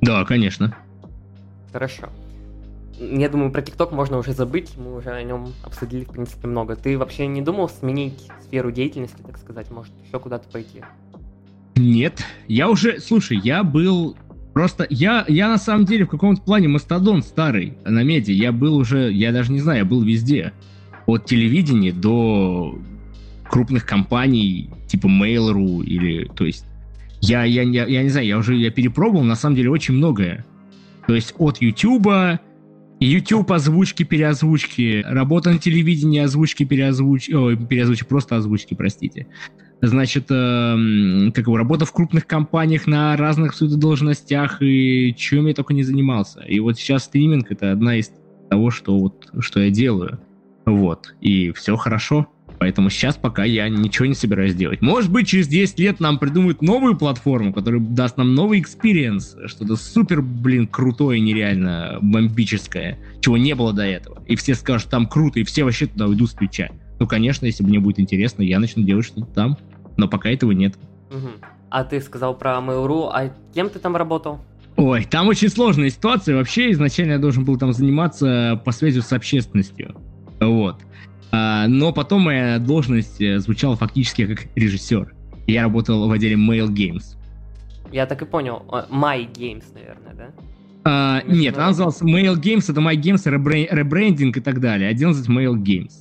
Да, конечно. Хорошо я думаю, про ТикТок можно уже забыть, мы уже о нем обсудили, в принципе, много. Ты вообще не думал сменить сферу деятельности, так сказать, может, еще куда-то пойти? Нет, я уже, слушай, я был Просто я, я на самом деле в каком-то плане мастодон старый на меди. Я был уже, я даже не знаю, я был везде. От телевидения до крупных компаний типа Mail.ru или, то есть, я, я, я, я не знаю, я уже я перепробовал на самом деле очень многое. То есть от YouTube YouTube озвучки, переозвучки, работа на телевидении, озвучки, переозвучки, ой, переозвучки, просто озвучки, простите. Значит, э, как его, работа в крупных компаниях на разных должностях, и чем я только не занимался. И вот сейчас стриминг — это одна из того, что, вот, что я делаю. Вот. И все хорошо. Поэтому сейчас пока я ничего не собираюсь делать. Может быть, через 10 лет нам придумают новую платформу, которая даст нам новый experience, что-то супер, блин, крутое, нереально бомбическое, чего не было до этого. И все скажут, там круто, и все вообще туда уйдут с плеча. Ну, конечно, если мне будет интересно, я начну делать что-то там. Но пока этого нет. Угу. А ты сказал про Mail.ru, а кем ты там работал? Ой, там очень сложная ситуация. Вообще, изначально я должен был там заниматься по связи с общественностью. Вот. А, но потом моя должность э, звучала фактически как режиссер. Я работал в отделе Mail Games. Я так и понял. My Games, наверное, да? А, нет, она называлась Mail Games, это My Games, ребрендинг и так далее. Отдел называется Mail Games.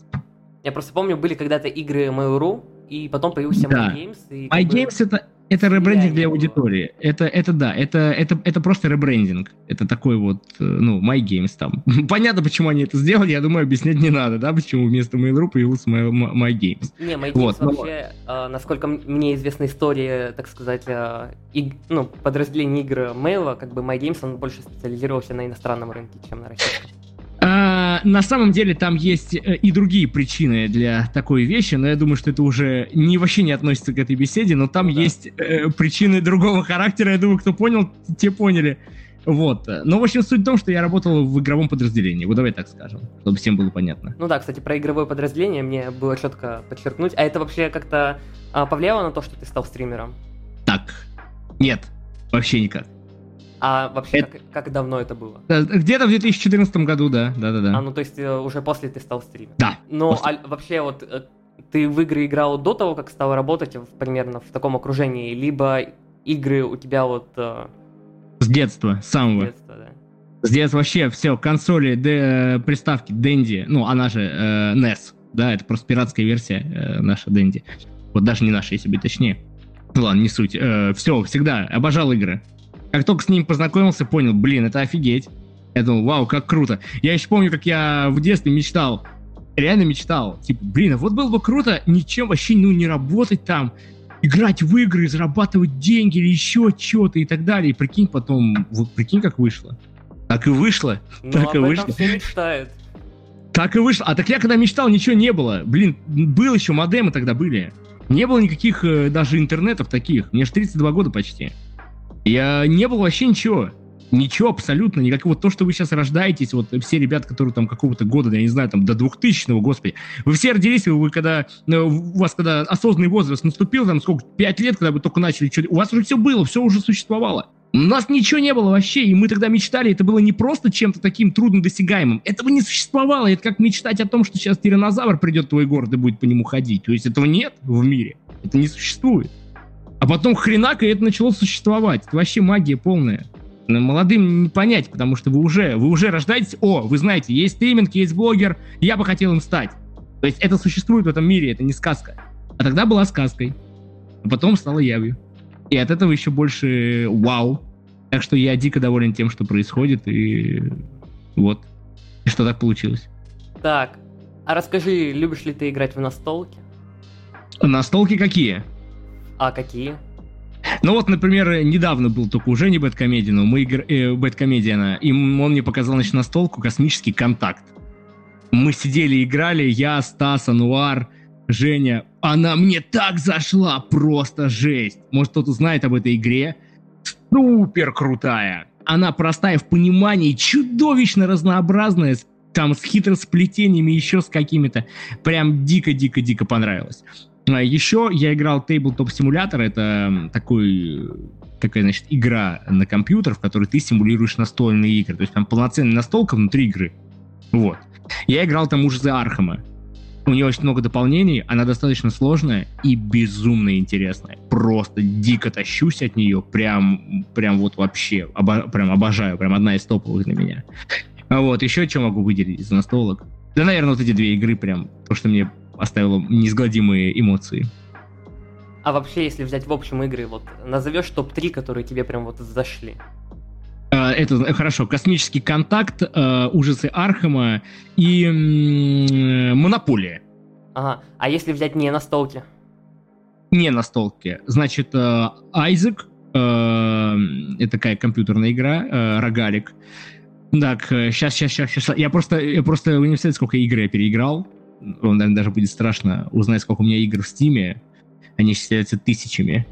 Я просто помню, были когда-то игры Mail.ru, и потом появился да. My Games. И My Games это это ребрендинг для аудитории. Это, это да, это, это, это просто ребрендинг. Это такой вот, э, ну, My Games там. Понятно, почему они это сделали, я думаю, объяснять не надо, да, почему вместо Mail.ru появился My, My Games. Не, My Games вот, вообще, но... насколько мне известна история, так сказать, э, иг, ну, подразделение игр Mail, как бы My Games, он больше специализировался на иностранном рынке, чем на российском. А, на самом деле там есть э, и другие причины для такой вещи, но я думаю, что это уже не вообще не относится к этой беседе, но там да. есть э, причины другого характера. Я думаю, кто понял, те поняли. Вот. Но, в общем, суть в том, что я работал в игровом подразделении. Вот давай так скажем, чтобы всем было понятно. Ну да, кстати, про игровое подразделение мне было четко подчеркнуть. А это вообще как-то а, повлияло на то, что ты стал стримером? Так. Нет. Вообще никак. А вообще, это... как, как давно это было? Где-то в 2014 году, да, да, да, да. А, ну то есть э, уже после ты стал стримить? Да. Ну, после... а, вообще вот э, ты в игры играл до того, как стал работать в, примерно в таком окружении, либо игры у тебя вот... Э, с детства, с самого. С детства, да. С детства вообще все, консоли, д, приставки, Dendy, ну, она же э, NES, да, это просто пиратская версия э, наша Dendy. Вот даже не наша, если быть точнее. Ладно, не суть. Э, все, всегда обожал игры. Как только с ним познакомился, понял, блин, это офигеть. Я думал, вау, как круто. Я еще помню, как я в детстве мечтал, реально мечтал, типа, блин, а вот было бы круто ничем вообще, ну, не работать там, играть в игры, зарабатывать деньги или еще что-то и так далее. И прикинь потом, вот прикинь, как вышло. Так и вышло. Ну, так об и вышло. все мечтают. Так и вышло. А так я когда мечтал, ничего не было. Блин, был еще модемы тогда были. Не было никаких э, даже интернетов таких. Мне же 32 года почти. Я не было вообще ничего. Ничего абсолютно, никакого. Вот то, что вы сейчас рождаетесь, вот все ребята, которые там какого-то года, я не знаю, там до 2000-го, господи, вы все родились, вы когда, ну, у вас когда осознанный возраст наступил, там сколько, 5 лет, когда вы только начали, что у вас уже все было, все уже существовало. У нас ничего не было вообще, и мы тогда мечтали, это было не просто чем-то таким труднодосягаемым, этого не существовало, это как мечтать о том, что сейчас тиранозавр придет в твой город и будет по нему ходить, то есть этого нет в мире, это не существует. А потом хренак, и это начало существовать. Это вообще магия полная. Молодым не понять, потому что вы уже, вы уже рождаетесь, о, вы знаете, есть стриминг, есть блогер, я бы хотел им стать. То есть это существует в этом мире, это не сказка. А тогда была сказкой. А потом стала явью. И от этого еще больше вау. Так что я дико доволен тем, что происходит, и вот. И что так получилось. Так, а расскажи, любишь ли ты играть в настолки? Настолки какие? А какие? Ну вот, например, недавно был только уже не Бэткомедиан, мы игр... э, Бэткомедиана, и он мне показал, значит, настолку «Космический контакт». Мы сидели, играли, я, Стас, Ануар, Женя. Она мне так зашла, просто жесть. Может, кто-то знает об этой игре? Супер крутая. Она простая в понимании, чудовищно разнообразная, там с хитросплетениями, еще с какими-то. Прям дико-дико-дико понравилось. А еще я играл Tabletop Simulator, это такой такая, значит, игра на компьютер, в которой ты симулируешь настольные игры. То есть там полноценная настолка внутри игры. Вот. Я играл там ужасы Архама. У нее очень много дополнений, она достаточно сложная и безумно интересная. Просто дико тащусь от нее, прям, прям вот вообще, обо, прям обожаю, прям одна из топовых для меня. А вот, еще что могу выделить из настолок? Да, наверное, вот эти две игры прям, то, что мне оставило неизгладимые эмоции. А вообще, если взять в общем игры, вот назовешь топ-3, которые тебе прям вот зашли? А, это э, хорошо. Космический контакт, э, ужасы Архема и Монополия. Ага. А если взять не на столке? Не на столке. Значит, э, Айзек, это такая компьютерная игра, рогалик. Так, сейчас, сейчас, сейчас, сейчас. Я просто, я просто в университете сколько игр я переиграл вам, наверное, даже будет страшно узнать, сколько у меня игр в Стиме. Они считаются тысячами.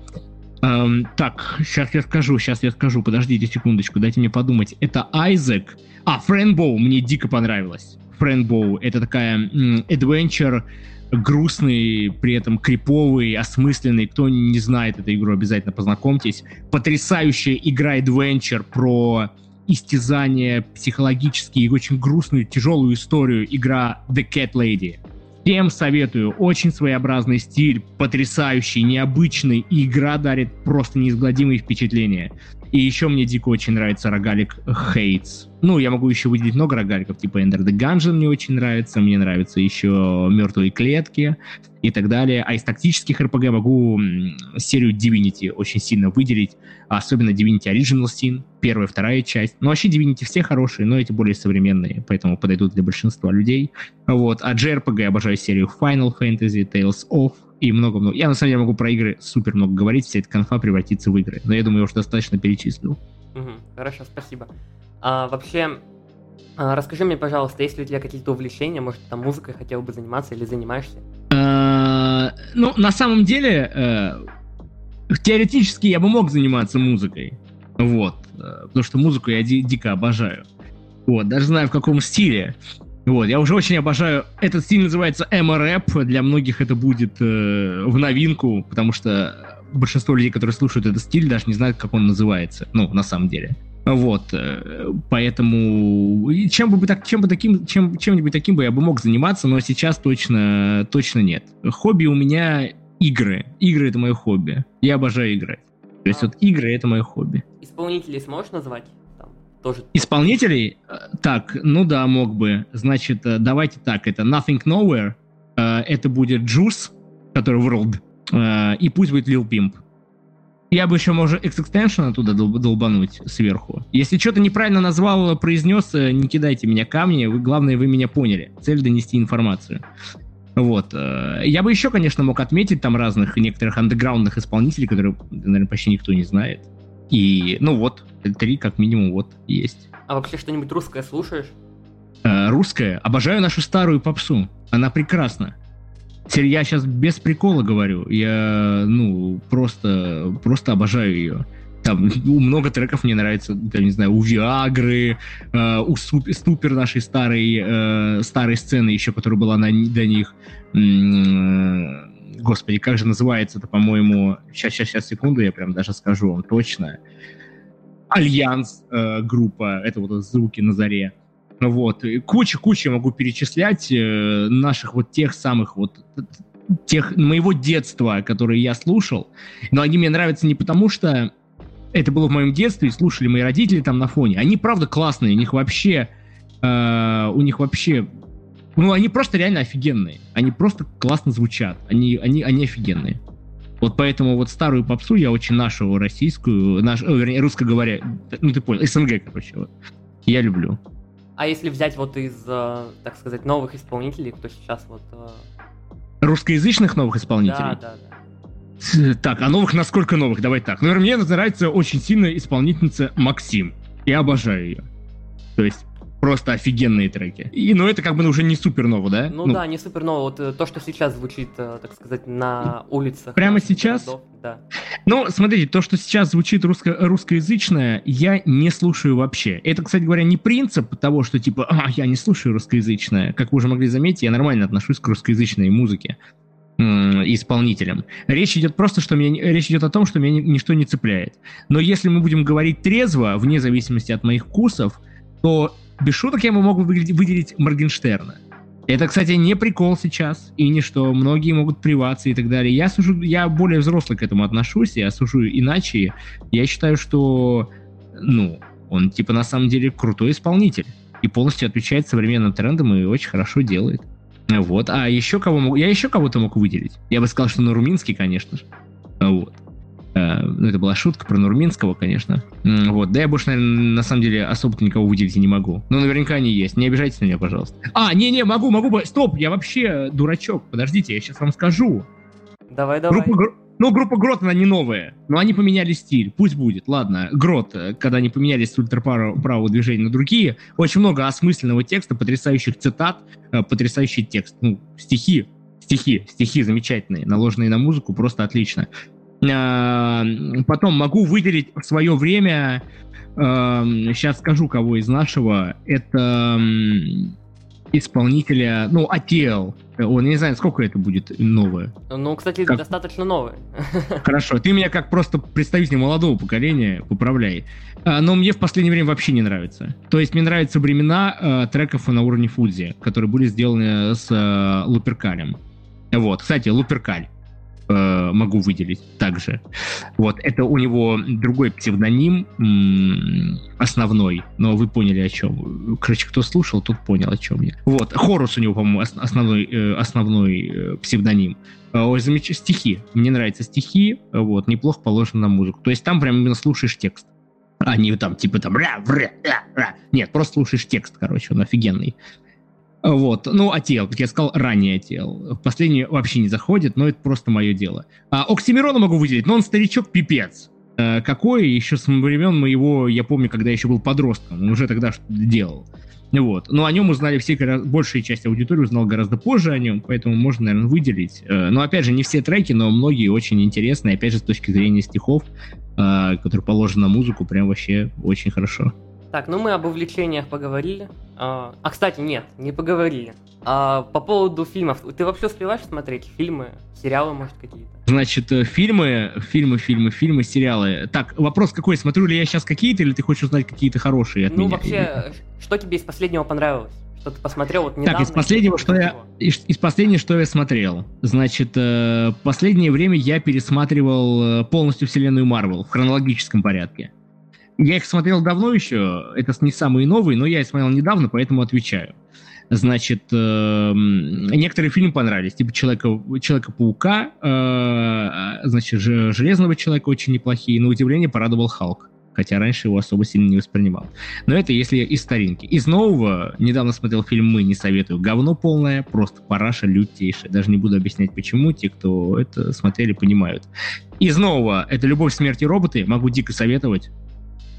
Эм, так, сейчас я скажу, сейчас я скажу. Подождите секундочку, дайте мне подумать. Это Айзек. А, Френбоу мне дико понравилось. Френбоу. Это такая adventure грустный, при этом криповый, осмысленный. Кто не знает эту игру, обязательно познакомьтесь. Потрясающая игра Adventure про истязание психологические и очень грустную, тяжелую историю. Игра The Cat Lady. Всем советую. Очень своеобразный стиль, потрясающий, необычный. И игра дарит просто неизгладимые впечатления. И еще мне дико очень нравится рогалик Хейтс. Ну, я могу еще выделить много рогаликов, типа Ender the Gungeon мне очень нравится, мне нравятся еще Мертвые клетки и так далее. А из тактических RPG могу серию Divinity очень сильно выделить, особенно Divinity Original Sin, первая, вторая часть. Ну, вообще Divinity все хорошие, но эти более современные, поэтому подойдут для большинства людей. Вот. А JRPG обожаю серию Final Fantasy, Tales of, и много-много. Я на самом деле могу про игры супер много говорить, вся эта конфа превратится в игры. Но я думаю, я уже достаточно перечислил. Угу, хорошо, спасибо. А, вообще, а, расскажи мне, пожалуйста, есть ли у тебя какие-то увлечения, может, там музыкой хотел бы заниматься или занимаешься? А, ну, на самом деле, э, теоретически я бы мог заниматься музыкой. Вот. Э, потому что музыку я ди- дико обожаю. Вот, даже знаю в каком стиле. Вот, я уже очень обожаю. Этот стиль называется эмо-рэп. Для многих это будет э, в новинку, потому что большинство людей, которые слушают этот стиль, даже не знают, как он называется. Ну, на самом деле. Вот, э, поэтому чем бы так, чем бы таким, чем чем-нибудь таким бы я бы мог заниматься, но сейчас точно, точно нет. Хобби у меня игры. Игры это мое хобби. Я обожаю играть. То есть а. вот игры это мое хобби. Исполнителей сможешь назвать? тоже... Исполнителей? Так, ну да, мог бы. Значит, э, давайте так, это Nothing Nowhere, э, это будет Juice, который World, э, и пусть будет Lil Pimp. Я бы еще, может, X-Extension оттуда долбануть сверху. Если что-то неправильно назвал, произнес, не кидайте меня камни, вы, главное, вы меня поняли. Цель донести информацию. Вот. Я бы еще, конечно, мог отметить там разных некоторых андеграундных исполнителей, которые, наверное, почти никто не знает. И, ну вот, три как минимум вот есть. А вообще что-нибудь русское слушаешь? Э, русское? Обожаю нашу старую попсу. Она прекрасна. Я сейчас без прикола говорю. Я, ну, просто, просто обожаю ее. Там много треков мне нравится, я не знаю, у Виагры, э, у Супер, нашей старой, э, старой сцены еще, которая была на, до них. М-м, господи, как же называется это, по-моему, сейчас, сейчас, сейчас, секунду, я прям даже скажу вам точно. Альянс э, группа, это вот звуки на заре. Вот, куча-куча могу перечислять э, наших вот тех самых вот тех моего детства, которые я слушал, но они мне нравятся не потому, что это было в моем детстве, и слушали мои родители там на фоне. Они правда классные, у них вообще, э, у них вообще ну, они просто реально офигенные. Они просто классно звучат. Они, они, они офигенные. Вот поэтому вот старую попсу я очень нашу российскую, наш, о, вернее, русскоговоря, ну ты понял, СНГ, короче, вот. Я люблю. А если взять вот из, э, так сказать, новых исполнителей, кто сейчас вот... Э, Русскоязычных новых исполнителей? Да, да, да. Так, а новых насколько новых? Давай так. Ну, мне нравится очень сильно исполнительница Максим. Я обожаю ее. То есть просто офигенные треки. И, ну, это как бы уже не супер ново, да? Ну, ну да, не супер ново. Вот э, то, что сейчас звучит, э, так сказать, на улицах. Прямо сейчас? Городов, да. Ну, смотрите, то, что сейчас звучит русско русскоязычное, я не слушаю вообще. Это, кстати говоря, не принцип того, что типа, а, я не слушаю русскоязычное. Как вы уже могли заметить, я нормально отношусь к русскоязычной музыке исполнителям. Речь идет просто, что меня, речь идет о том, что меня ничто не цепляет. Но если мы будем говорить трезво, вне зависимости от моих вкусов, то без шуток я бы выделить Моргенштерна. Это, кстати, не прикол сейчас, и не что многие могут приваться и так далее. Я сужу, я более взрослый к этому отношусь, я сужу иначе. Я считаю, что, ну, он, типа, на самом деле крутой исполнитель. И полностью отвечает современным трендам и очень хорошо делает. Вот. А еще кого мог... Я еще кого-то мог выделить. Я бы сказал, что Наруминский, конечно же. Вот. Э, ну, это была шутка про Нурминского, конечно. Вот. Да я больше, наверное, на самом деле особо никого выделить не могу. Но наверняка они есть. Не обижайтесь на меня, пожалуйста. А, не-не, могу, могу. Стоп, я вообще дурачок. Подождите, я сейчас вам скажу. Давай, давай. Группа, Ну, группа Грот, она не новая, но они поменяли стиль, пусть будет, ладно. Грот, э, когда они поменялись с ультраправого движения на другие, очень много осмысленного текста, потрясающих цитат, э, потрясающий текст. Ну, стихи, стихи, стихи замечательные, наложенные на музыку, просто отлично. А, потом могу выделить в свое время, сейчас скажу, кого из нашего, это исполнителя, ну, ATL. Он, не знаю, сколько это будет новое. Ну, кстати, как... достаточно новое. Хорошо, ты меня как просто представитель молодого поколения поправляй. А, но мне в последнее время вообще не нравится. То есть мне нравятся времена э, треков на уровне Фудзи, которые были сделаны с э, Луперкалем. Вот, кстати, Луперкаль э, могу выделить также. Вот, это у него другой псевдоним м- основной, но вы поняли о чем. Короче, кто слушал, тот понял о чем я. Вот, Хорус у него, по-моему, основной, э, основной э, псевдоним. Э, ой, замечательно, стихи. Мне нравятся стихи, вот, неплохо положено на музыку. То есть там прям именно слушаешь текст. А не там, типа там, ра, ра, ра, ра. Нет, просто слушаешь текст, короче, он офигенный. Вот. Ну, отел, как я сказал, ранее отел. В последний вообще не заходит, но это просто мое дело. А Оксимирона могу выделить, но он старичок пипец. Э, какой? Еще с времен моего, я помню, когда еще был подростком, он уже тогда что-то делал. Вот. Но о нем узнали все, большая часть аудитории узнала гораздо позже о нем, поэтому можно, наверное, выделить. Э, но, опять же, не все треки, но многие очень интересные, опять же, с точки зрения стихов, э, которые положены на музыку, прям вообще очень хорошо. Так, ну мы об увлечениях поговорили. А, а кстати, нет, не поговорили. А, по поводу фильмов. Ты вообще успеваешь смотреть фильмы, сериалы, может, какие-то? Значит, э, фильмы, фильмы, фильмы, фильмы, сериалы. Так, вопрос какой? Смотрю ли я сейчас какие-то, или ты хочешь узнать какие-то хорошие от ну, меня? Ну, вообще, что тебе из последнего понравилось? Что ты посмотрел вот недавно? Так, из последнего, что я, из, из последнего, что я смотрел. Значит, э, последнее время я пересматривал э, полностью вселенную Марвел в хронологическом порядке. Я их смотрел давно еще, это не самые новые, но я их смотрел недавно, поэтому отвечаю. Значит, э, некоторые фильмы понравились, типа Человека, Человека-паука, э, значит, Железного Человека очень неплохие, на удивление порадовал Халк, хотя раньше его особо сильно не воспринимал. Но это если из старинки. Из нового, недавно смотрел фильм «Мы», не советую, говно полное, просто параша лютейшая, даже не буду объяснять почему, те, кто это смотрели, понимают. Из нового, это «Любовь, смерть и роботы», могу дико советовать,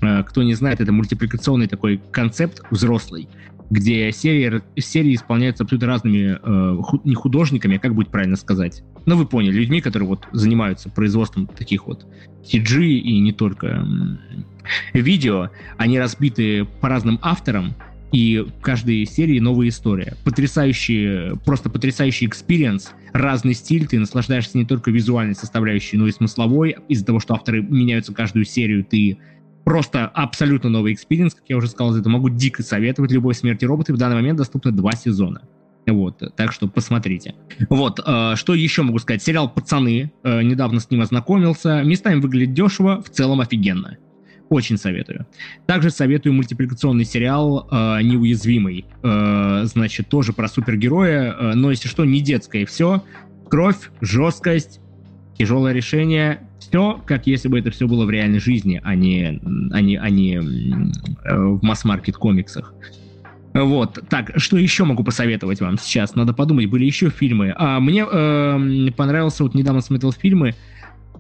кто не знает, это мультипликационный такой концепт взрослый, где серии, серии исполняются абсолютно разными, э, не художниками, а как будет правильно сказать. Ну, вы поняли, людьми, которые вот занимаются производством таких вот CG и не только видео. Они разбиты по разным авторам, и в каждой серии новая история. Потрясающий, просто потрясающий experience, разный стиль, ты наслаждаешься не только визуальной составляющей, но и смысловой. Из-за того, что авторы меняются каждую серию, ты просто абсолютно новый experience, как я уже сказал, это могу дико советовать. «Любовь, смерть и роботы» в данный момент доступно два сезона. Вот, так что посмотрите. Вот, э, что еще могу сказать? Сериал «Пацаны», э, недавно с ним ознакомился. Местами выглядит дешево, в целом офигенно. Очень советую. Также советую мультипликационный сериал э, «Неуязвимый». Э, значит, тоже про супергероя, э, но, если что, не детское все. Кровь, жестокость, тяжелое решение, все, как если бы это все было в реальной жизни, а не, а не, а не э, в масс-маркет комиксах. Вот, так, что еще могу посоветовать вам сейчас? Надо подумать, были еще фильмы. А, мне э, понравился, вот недавно смотрел фильмы.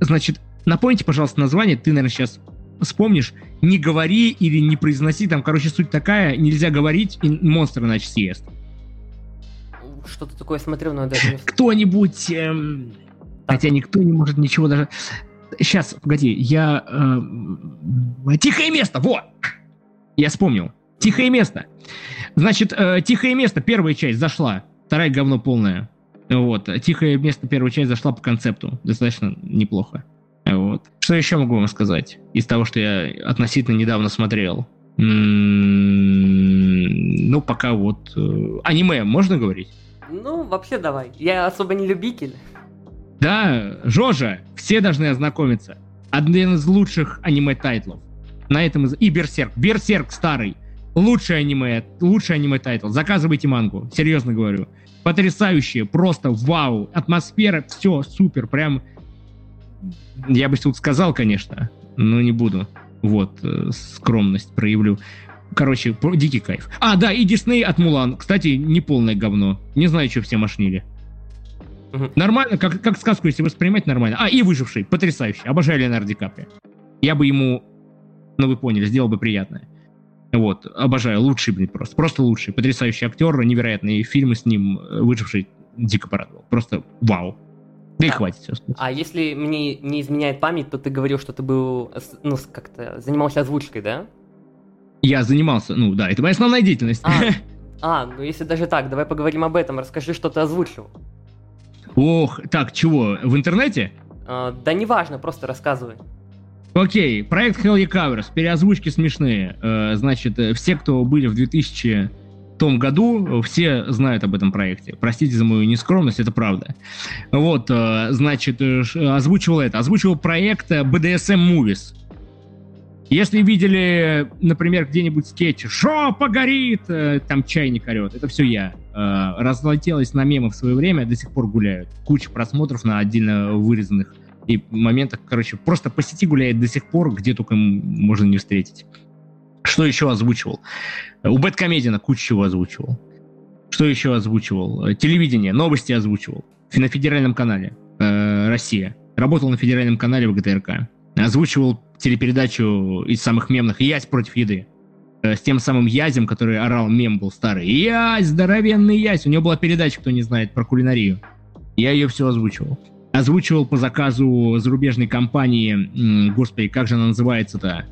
Значит, напомните, пожалуйста, название, ты, наверное, сейчас вспомнишь. Не говори или не произноси, там, короче, суть такая, нельзя говорить, и монстр иначе съест. Что-то такое смотрел, но даже... Кто-нибудь... Эм... Хотя никто не может ничего даже... Сейчас, погоди, я... Э, тихое место, вот! Я вспомнил. Тихое место. Значит, э, тихое место, первая часть зашла. Вторая говно полная. Вот. Тихое место, первая часть зашла по концепту. Достаточно неплохо. Вот. Что еще могу вам сказать из того, что я относительно недавно смотрел? М-м-м, ну, пока вот... Э, аниме можно говорить? Ну, вообще давай. Я особо не любитель. Да, Жожа, все должны ознакомиться. Один из лучших аниме- title ов. На этом из... И Берсерк. Берсерк старый. Лучший аниме, лучший аниме- title. Заказывайте мангу, серьезно говорю. Потрясающие, просто вау. Атмосфера, все, супер, прям... Я бы тут сказал, конечно, но не буду. Вот, э, скромность проявлю. Короче, дикий кайф. А, да, и Дисней от Мулан. Кстати, не полное говно. Не знаю, что все машнили. Угу. Нормально, как, как сказку, если воспринимать нормально. А, и выживший, потрясающий. Обожаю Леонардо Ди Каприо. Я бы ему, ну вы поняли, сделал бы приятное. Вот, обожаю, лучший, блин, просто, просто лучший. Потрясающий актер, невероятные фильмы с ним, э, выживший, дико порадовал. Просто вау. Да и хватит все. А если мне не изменяет память, то ты говорил, что ты был, ну, как-то занимался озвучкой, да? Я занимался, ну да, это моя основная деятельность. А, а, ну если даже так, давай поговорим об этом. Расскажи, что ты озвучил. Ох, так, чего, в интернете? А, да неважно, просто рассказывай. Окей, проект Hell Covers, переозвучки смешные. Э, значит, э, все, кто были в 2000 том году, все знают об этом проекте. Простите за мою нескромность, это правда. Вот, э, значит, озвучивал это. Озвучивал проект BDSM Movies. Если видели, например, где-нибудь скетч «Жопа горит!» Там чайник орет. Это все я. Разлетелось на мемы в свое время, до сих пор гуляют. Куча просмотров на отдельно вырезанных и моментах, короче, просто по сети гуляет до сих пор, где только можно не встретить. Что еще озвучивал? У Бэткомедиана кучу чего озвучивал. Что еще озвучивал? Телевидение, новости озвучивал. На федеральном канале э, «Россия». Работал на федеральном канале ВГТРК. Озвучивал телепередачу из самых мемных «Язь против еды». Э, с тем самым Язем, который орал, мем был старый. «Язь, здоровенный Язь!» У него была передача, кто не знает, про кулинарию. Я ее все озвучивал озвучивал по заказу зарубежной компании, господи, как же она называется-то?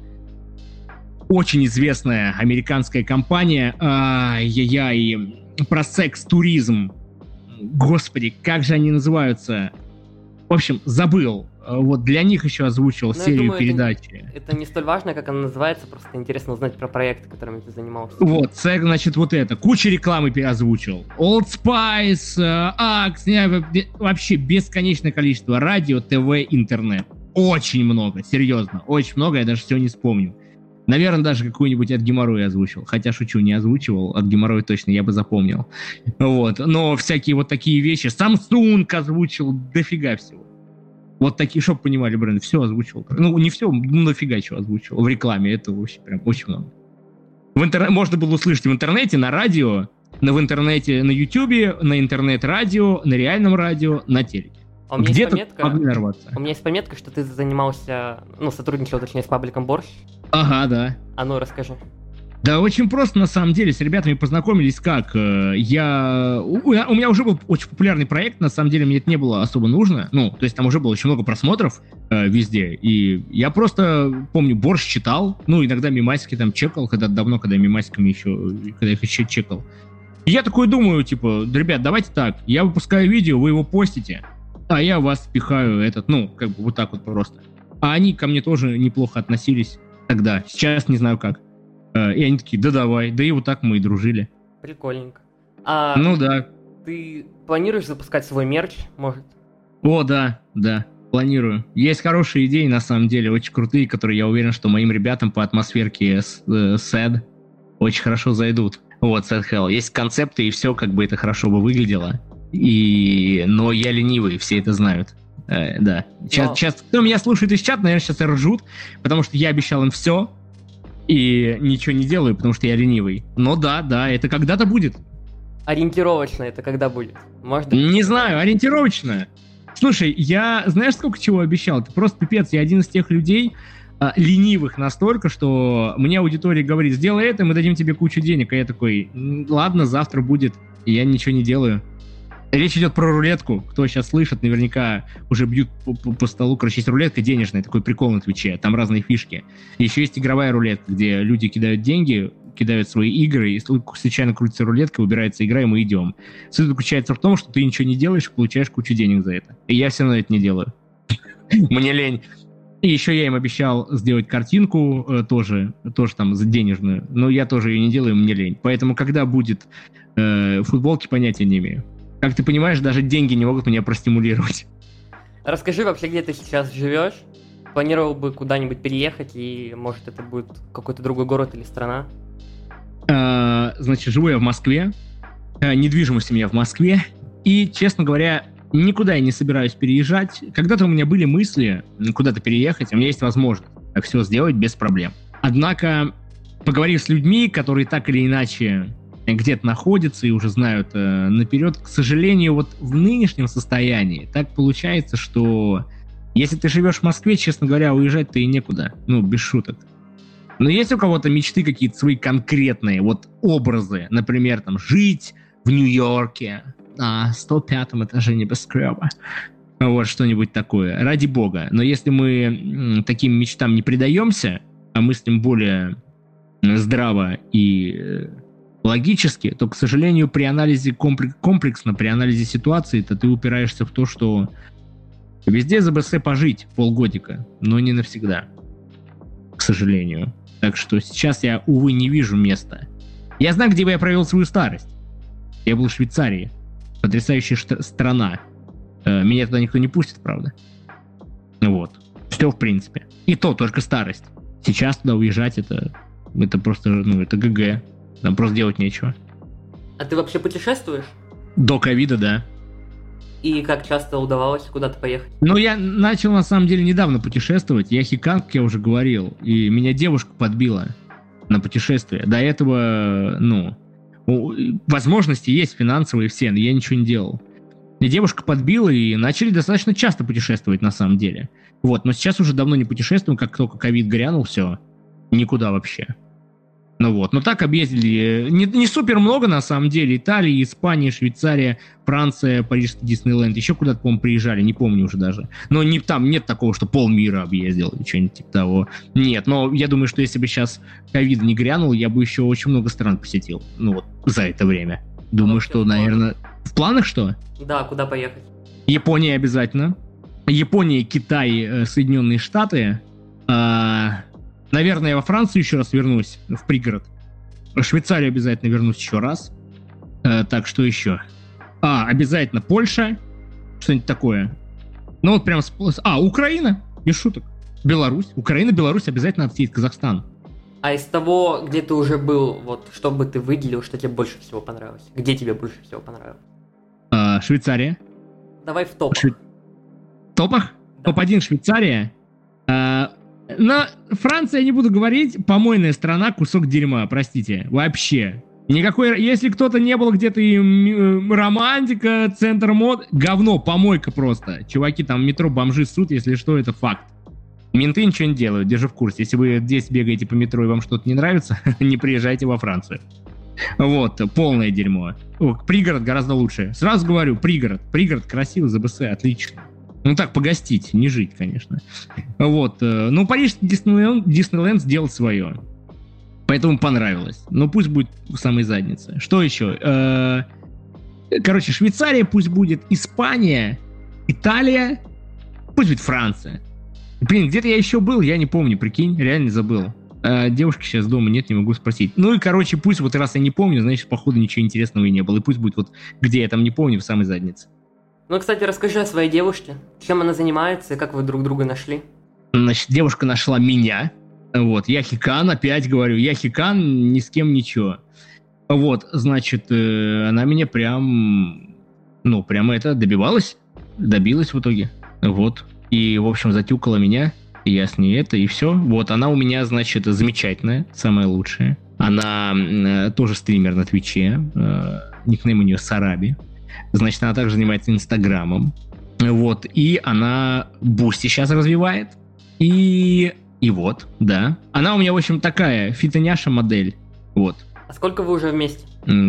Очень известная американская компания, ай-яй-яй, про секс-туризм. Господи, как же они называются? В общем, забыл. Э, вот для них еще озвучил Но ну, серию думаю, передач. Это, это не столь важно, как она называется, просто интересно узнать про проекты, которыми ты занимался. Вот, значит, вот это. Куча рекламы переозвучил. Old Spice, Axe, вообще бесконечное количество. Радио, ТВ, интернет. Очень много, серьезно. Очень много, я даже все не вспомню. Наверное, даже какую-нибудь от геморроя озвучил. Хотя, шучу, не озвучивал. От геморроя точно я бы запомнил. Вот. Но всякие вот такие вещи. Samsung озвучил дофига всего. Вот такие, чтобы понимали бренд, все озвучивал. Ну, не все, ну нафига что озвучивал. В рекламе это вообще прям очень много. В интер... Можно было услышать в интернете, на радио, на, в интернете, на ютубе, на интернет-радио, на реальном радио, на телеке. А у меня Где-то есть пометка, могли нарваться. У меня есть пометка, что ты занимался, ну, сотрудничал, точнее, с пабликом Борщ. Ага, да. А ну, расскажи. Да очень просто, на самом деле, с ребятами познакомились как? Э, я... У, меня уже был очень популярный проект, на самом деле мне это не было особо нужно, ну, то есть там уже было очень много просмотров э, везде, и я просто, помню, борщ читал, ну, иногда мимасики там чекал, когда давно, когда мимасиками еще, когда их еще чекал. И я такой думаю, типа, ребят, давайте так, я выпускаю видео, вы его постите, а я вас пихаю этот, ну, как бы вот так вот просто. А они ко мне тоже неплохо относились тогда, сейчас не знаю как. Э, и они такие, да давай, да и вот так мы и дружили. Прикольненько. А ну да. Ты планируешь запускать свой мерч, может? О, да, да, планирую. Есть хорошие идеи, на самом деле, очень крутые, которые я уверен, что моим ребятам по атмосферке SAD э, очень хорошо зайдут. Вот, Sad Hell. Есть концепты, и все, как бы это хорошо бы выглядело. И... Но я ленивый, все это знают. Э, да. Сейчас, Но... сейчас, кто меня слушает из чата, наверное, сейчас ржут, потому что я обещал им все, и ничего не делаю, потому что я ленивый. Но да, да, это когда-то будет. Ориентировочно это когда будет? Может Не знаю, ориентировочно. Слушай, я знаешь, сколько чего обещал? Это просто пипец. Я один из тех людей, а, ленивых настолько, что мне аудитория говорит, сделай это, мы дадим тебе кучу денег. А я такой, ладно, завтра будет. И я ничего не делаю. Речь идет про рулетку. Кто сейчас слышит, наверняка уже бьют по, по, по столу. Короче, есть рулетка денежная, такой прикол на Твиче. Там разные фишки. Еще есть игровая рулетка, где люди кидают деньги, кидают свои игры, и случайно крутится рулетка, выбирается игра, и мы идем. Суть заключается в том, что ты ничего не делаешь получаешь кучу денег за это. И я все равно это не делаю. Мне лень. И еще я им обещал сделать картинку э, тоже, тоже там за денежную, но я тоже ее не делаю, мне лень. Поэтому когда будет э, футболки, понятия не имею. Как ты понимаешь, даже деньги не могут меня простимулировать. Расскажи вообще, где ты сейчас живешь? Планировал бы куда-нибудь переехать, и может это будет какой-то другой город или страна? А, значит, живу я в Москве. А, недвижимость у меня в Москве. И, честно говоря, никуда я не собираюсь переезжать. Когда-то у меня были мысли куда-то переехать, у меня есть возможность все сделать без проблем. Однако, поговорив с людьми, которые так или иначе где-то находятся и уже знают э, наперед. К сожалению, вот в нынешнем состоянии так получается, что если ты живешь в Москве, честно говоря, уезжать-то и некуда. Ну, без шуток. Но есть у кого-то мечты какие-то свои конкретные, вот образы, например, там, жить в Нью-Йорке на 105 этаже небоскреба. Вот, что-нибудь такое. Ради бога. Но если мы таким мечтам не предаемся, а мыслим более здраво и э, логически, то, к сожалению, при анализе комплексно, при анализе ситуации, то ты упираешься в то, что везде за БС пожить полгодика, но не навсегда, к сожалению. Так что сейчас я, увы, не вижу места. Я знаю, где бы я провел свою старость. Я был в Швейцарии. Потрясающая страна. Э, меня туда никто не пустит, правда. Вот. Все, в принципе. И то, только старость. Сейчас туда уезжать, это, это просто, ну, это ГГ. Там просто делать нечего. А ты вообще путешествуешь? До ковида, да. И как часто удавалось куда-то поехать? Ну, я начал, на самом деле, недавно путешествовать. Я хикан, как я уже говорил, и меня девушка подбила на путешествие. До этого, ну, возможности есть финансовые все, но я ничего не делал. И девушка подбила, и начали достаточно часто путешествовать, на самом деле. Вот, но сейчас уже давно не путешествуем, как только ковид грянул, все, никуда вообще. Ну вот, но так объездили не, не супер много на самом деле. Италия, Испания, Швейцария, Франция, Парижский Диснейленд. Еще куда-то, по-моему, приезжали, не помню уже даже. Но не, там нет такого, что полмира объездил или что-нибудь типа того. Нет, но я думаю, что если бы сейчас ковид не грянул, я бы еще очень много стран посетил. Ну вот, за это время. Думаю, что, наверное... В планах что? Да, куда поехать? Япония обязательно. Япония, Китай, э, Соединенные Штаты. А, Наверное, я во Францию еще раз вернусь, в пригород. В Швейцарию обязательно вернусь еще раз. Э, так, что еще? А, обязательно Польша. Что-нибудь такое. Ну вот прям... А, Украина. Без шуток. Беларусь. Украина, Беларусь обязательно отсеять Казахстан. А из того, где ты уже был, вот что бы ты выделил, что тебе больше всего понравилось? Где тебе больше всего понравилось? А, Швейцария. Давай в топах. Шве... Топах? Да. Топ-1 Швейцария. Но Франция, я не буду говорить, помойная страна, кусок дерьма, простите, вообще. Никакой, если кто-то не был где-то и романтика, центр мод, говно, помойка просто. Чуваки, там метро бомжи суд, если что, это факт. Менты ничего не делают, держи в курсе. Если вы здесь бегаете по метро и вам что-то не нравится, не приезжайте во Францию. Вот, полное дерьмо. О, пригород гораздо лучше. Сразу говорю, пригород. Пригород красивый, ЗБС, отлично. Ну так, погостить, не жить, конечно. Вот. Э, ну, Париж Диснейленд, сделал свое. Поэтому понравилось. Но пусть будет в самой заднице. Что еще? Э, короче, Швейцария пусть будет, Испания, Италия, пусть будет Франция. Блин, где-то я еще был, я не помню, прикинь, реально забыл. А девушки сейчас дома нет, не могу спросить. Ну и, короче, пусть вот раз я не помню, значит, походу ничего интересного и не было. И пусть будет вот где я там не помню, в самой заднице. Ну, кстати, расскажи о своей девушке. Чем она занимается и как вы друг друга нашли? Значит, девушка нашла меня. Вот, я хикан, опять говорю, я хикан, ни с кем ничего. Вот, значит, э, она меня прям, ну, прямо это добивалась, добилась в итоге. Вот. И, в общем, затюкала меня, и я с ней это, и все. Вот, она у меня, значит, замечательная, самая лучшая. Она э, тоже стример на Твиче, э, никнейм у нее Сараби. Значит, она также занимается Инстаграмом. Вот, и она Boosty сейчас развивает. И, и вот, да. Она у меня, в общем, такая фитоняша модель. Вот. А сколько вы уже вместе?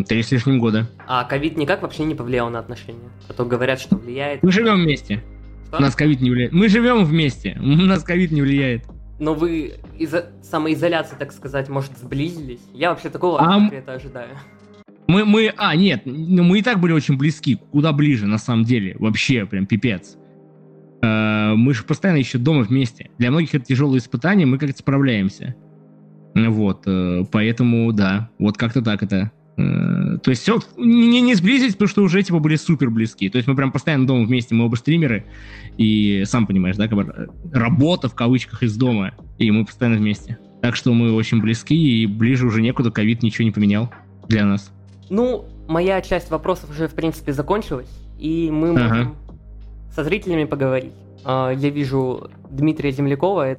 Три с лишним года. А ковид никак вообще не повлиял на отношения? А то говорят, что влияет. Мы живем вместе. Что? У нас ковид не влияет. Мы живем вместе. У нас ковид не влияет. Но вы из-за самоизоляции, так сказать, может, сблизились? Я вообще такого а... это ожидаю. Мы, мы, а, нет, ну, мы и так были очень близки, куда ближе, на самом деле, вообще, прям пипец. Э, мы же постоянно еще дома вместе. Для многих это тяжелое испытание, мы как-то справляемся. Вот, э, поэтому, да, вот как-то так это. Э, то есть все, не, не сблизились, потому что уже типа были супер близки. То есть мы прям постоянно дома вместе, мы оба стримеры, и сам понимаешь, да, как бы работа в кавычках из дома, и мы постоянно вместе. Так что мы очень близки, и ближе уже некуда, ковид ничего не поменял для нас. Ну, моя часть вопросов уже, в принципе, закончилась, и мы ага. можем со зрителями поговорить. А, я вижу Дмитрия Землякова.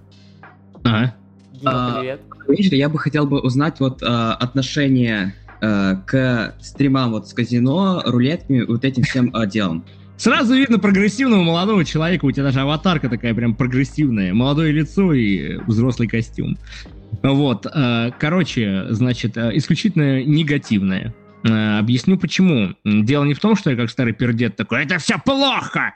Ага. Дима, а, привет. Видите, я бы хотел бы узнать вот а, отношение э, к стримам вот с казино, рулетками, вот этим всем делом? Сразу видно прогрессивного молодого человека, у тебя даже аватарка такая прям прогрессивная, молодое лицо и взрослый костюм. Вот, э, короче, значит, э, исключительно негативное. Э, объясню почему. Дело не в том, что я как старый пердет такой, это все плохо!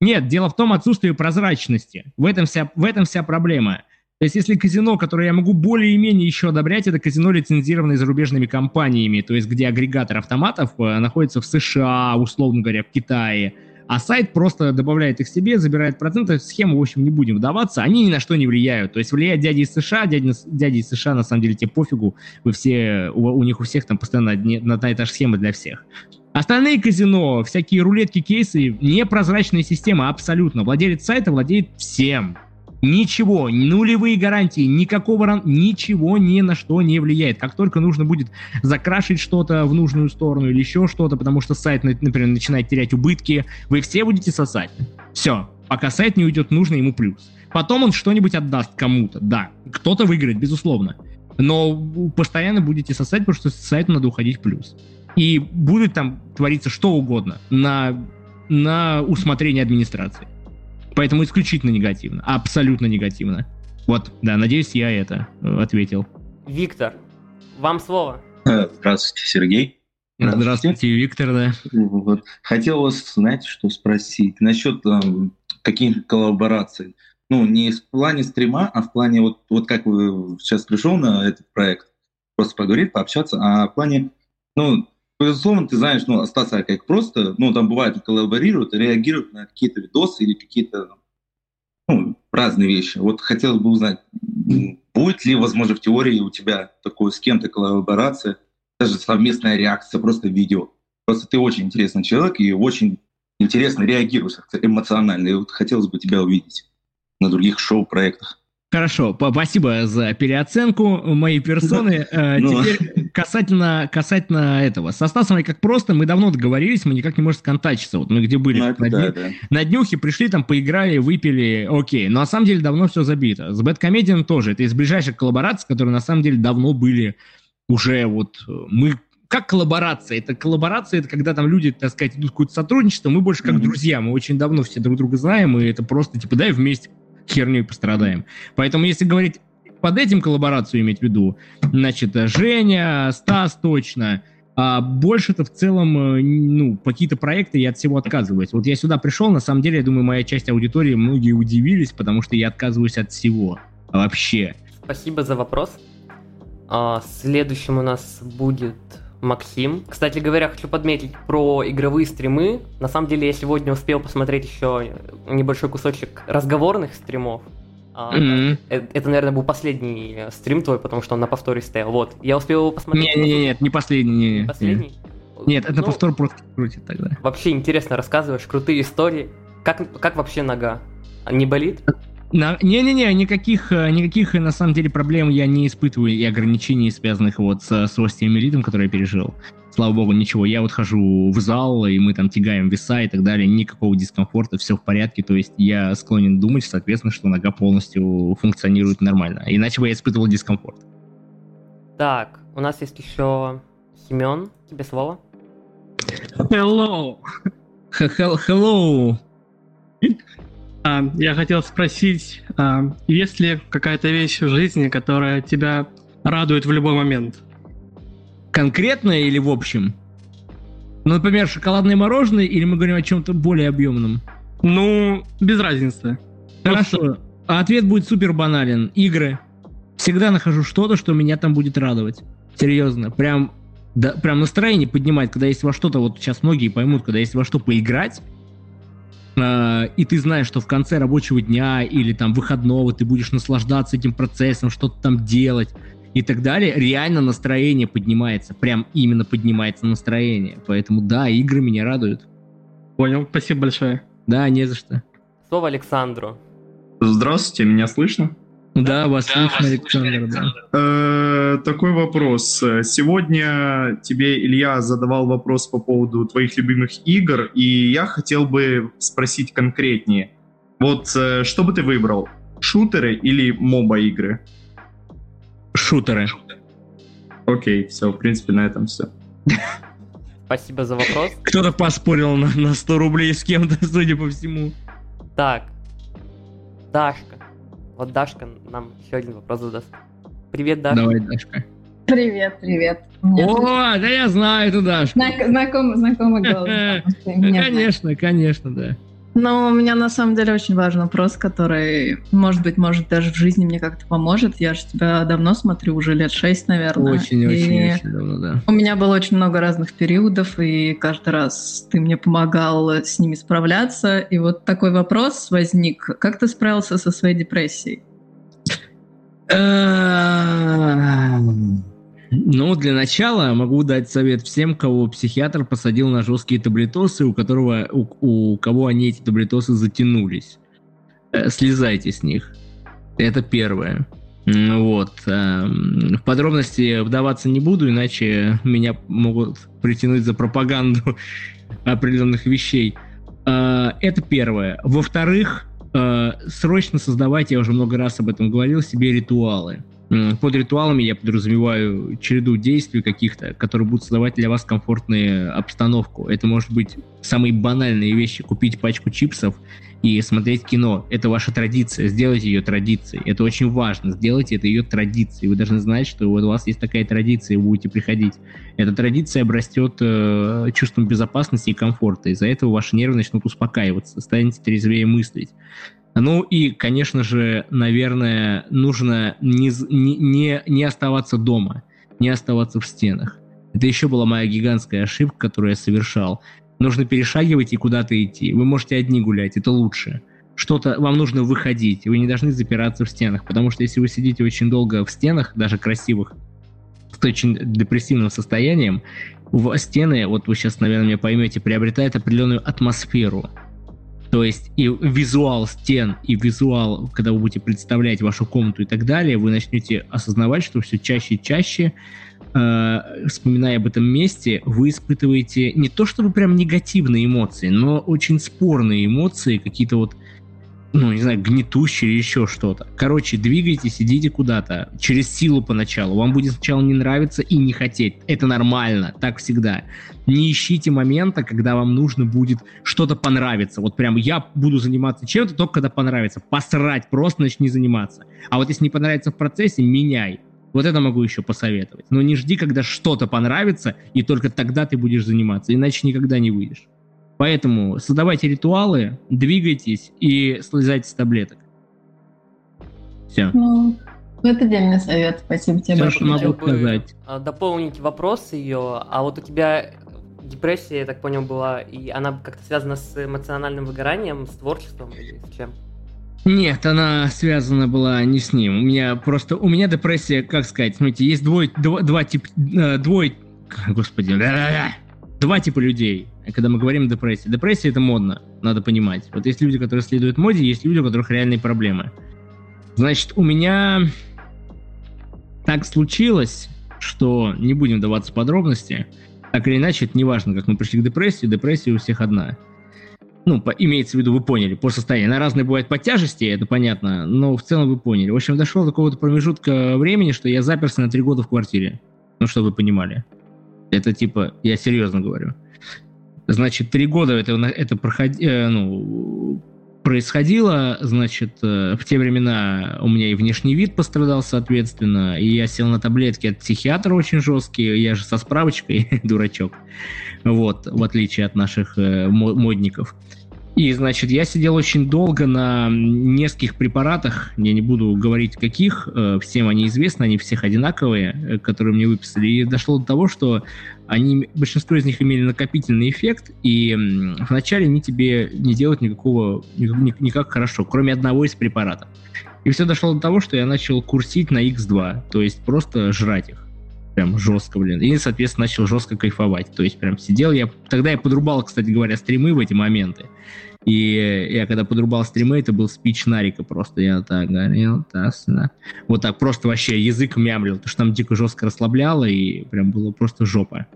Нет, дело в том отсутствии прозрачности. В этом вся, в этом вся проблема. То есть, если казино, которое я могу более-менее еще одобрять, это казино, лицензированное зарубежными компаниями, то есть, где агрегатор автоматов находится в США, условно говоря, в Китае, а сайт просто добавляет их себе, забирает проценты, в схему, в общем, не будем вдаваться, они ни на что не влияют. То есть влияет дяди из США, дяди, дяди из США, на самом деле, тебе пофигу, вы все, у, у них у всех там постоянно одни, одна и та же схема для всех. Остальные казино, всякие рулетки, кейсы, непрозрачная система абсолютно. Владелец сайта владеет всем. Ничего, нулевые гарантии, никакого ран... ничего ни на что не влияет. Как только нужно будет закрашить что-то в нужную сторону или еще что-то, потому что сайт, например, начинает терять убытки, вы все будете сосать. Все, пока сайт не уйдет нужно ему плюс. Потом он что-нибудь отдаст кому-то, да. Кто-то выиграет, безусловно. Но постоянно будете сосать, потому что сайту надо уходить плюс. И будет там твориться что угодно на, на усмотрение администрации. Поэтому исключительно негативно. Абсолютно негативно. Вот, да, надеюсь, я это э, ответил. Виктор, вам слово. Э, здравствуйте, Сергей. Здравствуйте, Здравствуйте Виктор, да. Вот. Хотел вас, знаете, что спросить насчет там, каких коллабораций. Ну, не в плане стрима, а в плане, вот, вот как вы сейчас пришел на этот проект, просто поговорить, пообщаться, а в плане, ну, безусловно, ты знаешь, ну, остаться как просто, ну, там бывает, коллаборируют, реагируют на какие-то видосы или какие-то, ну, разные вещи. Вот хотелось бы узнать, будет ли, возможно, в теории у тебя такое с кем-то коллаборация, даже совместная реакция, просто видео. Просто ты очень интересный человек и очень интересно реагируешь эмоционально. И вот хотелось бы тебя увидеть на других шоу-проектах. Хорошо, спасибо за переоценку моей персоны. Э, ну. Теперь касательно, касательно этого. Со Стасом как просто, мы давно договорились, мы никак не можем сконтачиться. Вот мы где были ну, на, да, да. на днюхе, пришли там, поиграли, выпили, окей. Но на самом деле давно все забито. С Бэткомедиан тоже. Это из ближайших коллабораций, которые на самом деле давно были уже вот... Мы как коллаборация? Это коллаборация, это когда там люди, так сказать, идут в какое-то сотрудничество, мы больше как mm-hmm. друзья, мы очень давно все друг друга знаем, и это просто, типа, дай вместе херней пострадаем. Поэтому, если говорить под этим коллаборацию иметь в виду, значит, Женя, Стас точно, а больше-то в целом, э, ну, какие-то проекты я от всего отказываюсь. Вот я сюда пришел, на самом деле, я думаю, моя часть аудитории, многие удивились, потому что я отказываюсь от всего вообще. Спасибо за вопрос. А, следующим у нас будет Максим. Кстати говоря, хочу подметить про игровые стримы. На самом деле, я сегодня успел посмотреть еще небольшой кусочек разговорных стримов. Mm-hmm. Это, это, наверное, был последний стрим твой, потому что он на повторе стоял. Вот, я успел его посмотреть. Нет, нет, нет, не последний. Не, не последний? Нет, это ну, повтор просто крутит тогда. Вообще интересно рассказываешь, крутые истории. Как, как вообще нога? Не болит? Не-не-не, никаких, э, никаких на самом деле проблем я не испытываю и ограничений, связанных вот с, с остеомиелитом, который я пережил. Слава богу, ничего. Я вот хожу в зал, и мы там тягаем веса и так далее. Никакого дискомфорта, все в порядке. То есть я склонен думать, соответственно, что нога полностью функционирует нормально. Иначе бы я испытывал дискомфорт. Так, у нас есть еще Семен. Тебе слово. Hello. Hello. А, я хотел спросить, а, есть ли какая-то вещь в жизни, которая тебя радует в любой момент? Конкретно или в общем? Ну, например, шоколадное мороженое, или мы говорим о чем-то более объемном? Ну, без разницы. Хорошо. А ответ будет супер банален. Игры. Всегда нахожу что-то, что меня там будет радовать. Серьезно. Прям, да, прям настроение поднимает, когда есть во что-то, вот сейчас многие поймут, когда есть во что поиграть, и ты знаешь, что в конце рабочего дня или там выходного ты будешь наслаждаться этим процессом, что-то там делать и так далее, реально настроение поднимается, прям именно поднимается настроение. Поэтому да, игры меня радуют. Понял, спасибо большое. Да, не за что. Слово Александру. Здравствуйте, меня слышно? Да, вас да, слышно, Александр. Да. Э, такой вопрос. Сегодня тебе Илья задавал вопрос по поводу твоих любимых игр, и я хотел бы спросить конкретнее. Вот э, что бы ты выбрал? Шутеры или моба игры? Шутеры. Окей, все, в принципе, на этом все. Спасибо за вопрос. Кто-то поспорил на, на 100 рублей с кем-то, судя по всему. Так. Дашка. Вот Дашка нам еще один вопрос задаст. Привет, Дашка. Давай, Дашка. Привет, привет. Меня О, да я знаю эту Дашку. знак- знакомый, знакомый голос. да. Конечно, конечно, да. Но у меня на самом деле очень важный вопрос, который, может быть, может даже в жизни мне как-то поможет. Я же тебя давно смотрю, уже лет шесть, наверное. Очень, И очень, очень давно, да. У меня было очень много разных периодов, и каждый раз ты мне помогал с ними справляться. И вот такой вопрос возник. Как ты справился со своей депрессией? Ну, для начала могу дать совет всем, кого психиатр посадил на жесткие таблетосы, у которого у, у кого они эти таблетосы затянулись. Э, Слезайте с них. Это первое. Вот. эм, В подробности вдаваться не буду, иначе меня могут притянуть за пропаганду определенных вещей. Э, Это первое. Во-вторых, э, срочно создавайте, я уже много раз об этом говорил, себе ритуалы. Под ритуалами я подразумеваю череду действий каких-то, которые будут создавать для вас комфортную обстановку. Это может быть самые банальные вещи. Купить пачку чипсов и смотреть кино. Это ваша традиция. Сделайте ее традицией. Это очень важно. Сделайте это ее традицией. Вы должны знать, что у вас есть такая традиция, и вы будете приходить. Эта традиция обрастет э, чувством безопасности и комфорта. Из-за этого ваши нервы начнут успокаиваться, станете трезвее мыслить. Ну и, конечно же, наверное, нужно не, не, не оставаться дома, не оставаться в стенах. Это еще была моя гигантская ошибка, которую я совершал. Нужно перешагивать и куда-то идти. Вы можете одни гулять, это лучше. Что-то вам нужно выходить, вы не должны запираться в стенах, потому что если вы сидите очень долго в стенах, даже красивых, с очень депрессивным состоянием, в стены, вот вы сейчас, наверное, меня поймете, приобретают определенную атмосферу. То есть и визуал стен, и визуал, когда вы будете представлять вашу комнату и так далее, вы начнете осознавать, что все чаще и чаще, э, вспоминая об этом месте, вы испытываете не то чтобы прям негативные эмоции, но очень спорные эмоции, какие-то вот ну, не знаю, гнетущее или еще что-то. Короче, двигайтесь, идите куда-то. Через силу поначалу. Вам будет сначала не нравиться и не хотеть. Это нормально, так всегда. Не ищите момента, когда вам нужно будет что-то понравиться. Вот прям я буду заниматься чем-то только когда понравится. Посрать, просто начни заниматься. А вот если не понравится в процессе, меняй. Вот это могу еще посоветовать. Но не жди, когда что-то понравится, и только тогда ты будешь заниматься, иначе никогда не выйдешь. Поэтому создавайте ритуалы, двигайтесь и слезайте с таблеток. Все. Ну, это дельный совет. Спасибо тебе Всё, что могу сказать. а, Дополнить вопрос ее. А вот у тебя депрессия, я так понял, была, и она как-то связана с эмоциональным выгоранием, с творчеством или с чем? Нет, она связана была не с ним. У меня просто... У меня депрессия, как сказать, смотрите, есть двое, два, два типа... э, Двое... Господи. Два типа людей, когда мы говорим депрессия. Депрессия это модно, надо понимать. Вот есть люди, которые следуют моде, есть люди, у которых реальные проблемы. Значит, у меня так случилось, что не будем вдаваться в подробности. Так или иначе, это не важно, как мы пришли к депрессии. Депрессия у всех одна ну, по, имеется в виду, вы поняли, по состоянию. Она разная бывает по тяжести, это понятно, но в целом вы поняли. В общем, дошло до какого-то промежутка времени, что я заперся на три года в квартире. Ну, чтобы вы понимали. Это типа, я серьезно говорю. Значит, три года это, это проходи, э, ну, происходило, значит, э, в те времена у меня и внешний вид пострадал, соответственно, и я сел на таблетки от психиатра очень жесткие, я же со справочкой, дурачок, вот, в отличие от наших э, мо- модников. И, значит, я сидел очень долго на нескольких препаратах, я не буду говорить каких, э, всем они известны, они всех одинаковые, э, которые мне выписали. И дошло до того, что они, большинство из них имели накопительный эффект, и вначале они тебе не делают никакого, ни- никак хорошо, кроме одного из препаратов. И все дошло до того, что я начал курсить на X2, то есть просто жрать их. Прям жестко, блин. И, соответственно, начал жестко кайфовать. То есть прям сидел я... Тогда я подрубал, кстати говоря, стримы в эти моменты. И я когда подрубал стримы, это был спич Нарика просто. Я так говорил, да. Вот так просто вообще язык мямлил, потому что там дико жестко расслабляло, и прям было просто жопа.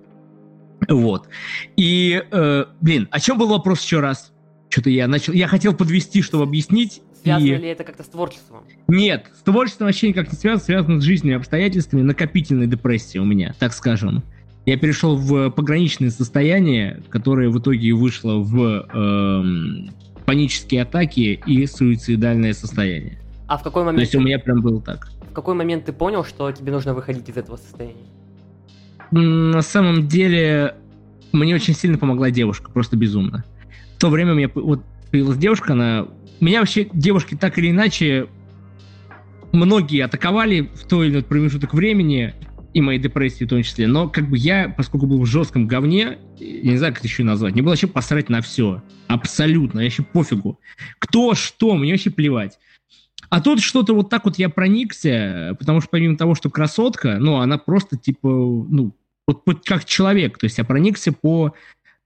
Вот. И, э, блин, о чем был вопрос еще раз? Что-то я начал... Я хотел подвести, чтобы объяснить. связано И- ли это как-то с творчеством? Нет, с творчеством вообще никак не связано, связано с жизнью и обстоятельствами накопительной депрессии у меня, так скажем. Я перешел в пограничное состояние, которое в итоге вышло в эм, панические атаки и суицидальное состояние. А в какой То момент, есть у меня прям было так. в какой момент ты понял, что тебе нужно выходить из этого состояния? На самом деле, мне очень сильно помогла девушка, просто безумно. В то время у меня вот появилась девушка, она... Меня вообще девушки так или иначе многие атаковали в той или иной промежуток времени, и моей депрессии в том числе, но как бы я, поскольку был в жестком говне, я не знаю, как это еще назвать, мне было вообще посрать на все. Абсолютно, я вообще пофигу. Кто, что, мне вообще плевать. А тут что-то вот так вот я проникся, потому что помимо того, что красотка, ну, она просто типа, ну, вот, вот как человек, то есть я проникся по...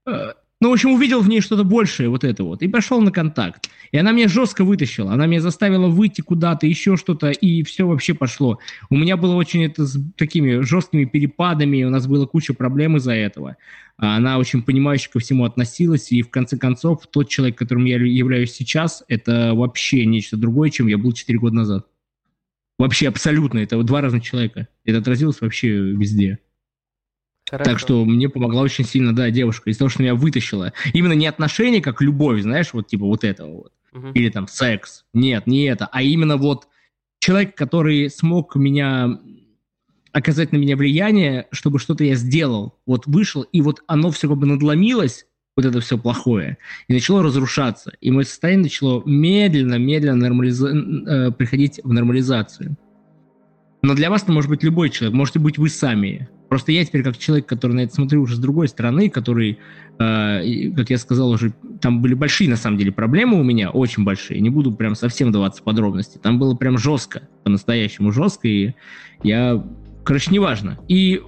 э, ну, в общем, увидел в ней что-то большее, вот это вот, и пошел на контакт. И она меня жестко вытащила, она меня заставила выйти куда-то, еще что-то, и все вообще пошло. У меня было очень это с такими жесткими перепадами, у нас было куча проблем из-за этого. А Она очень понимающе ко всему относилась, и в конце концов тот человек, которым я являюсь сейчас, это вообще нечто другое, чем я был 4 года назад. Вообще абсолютно, это два разных человека. Это отразилось вообще везде. Хорошо. Так что мне помогла очень сильно, да, девушка, из того, что меня вытащила. Именно не отношения, как любовь, знаешь, вот типа вот этого вот. Мгм. Или там секс. Нет, не это. А именно вот человек, который смог меня оказать на меня влияние, чтобы что-то я сделал. Вот вышел, и вот оно все как бы надломилось, вот это все плохое, и начало разрушаться. И мое состояние начало медленно-медленно нормализа- э, приходить в нормализацию. Но для вас это может быть любой человек, можете быть вы сами. Просто я теперь как человек, который на это смотрю уже с другой стороны, который, э, как я сказал уже, там были большие на самом деле проблемы у меня, очень большие. Не буду прям совсем даваться подробности. Там было прям жестко, по-настоящему жестко, и я, короче, неважно. И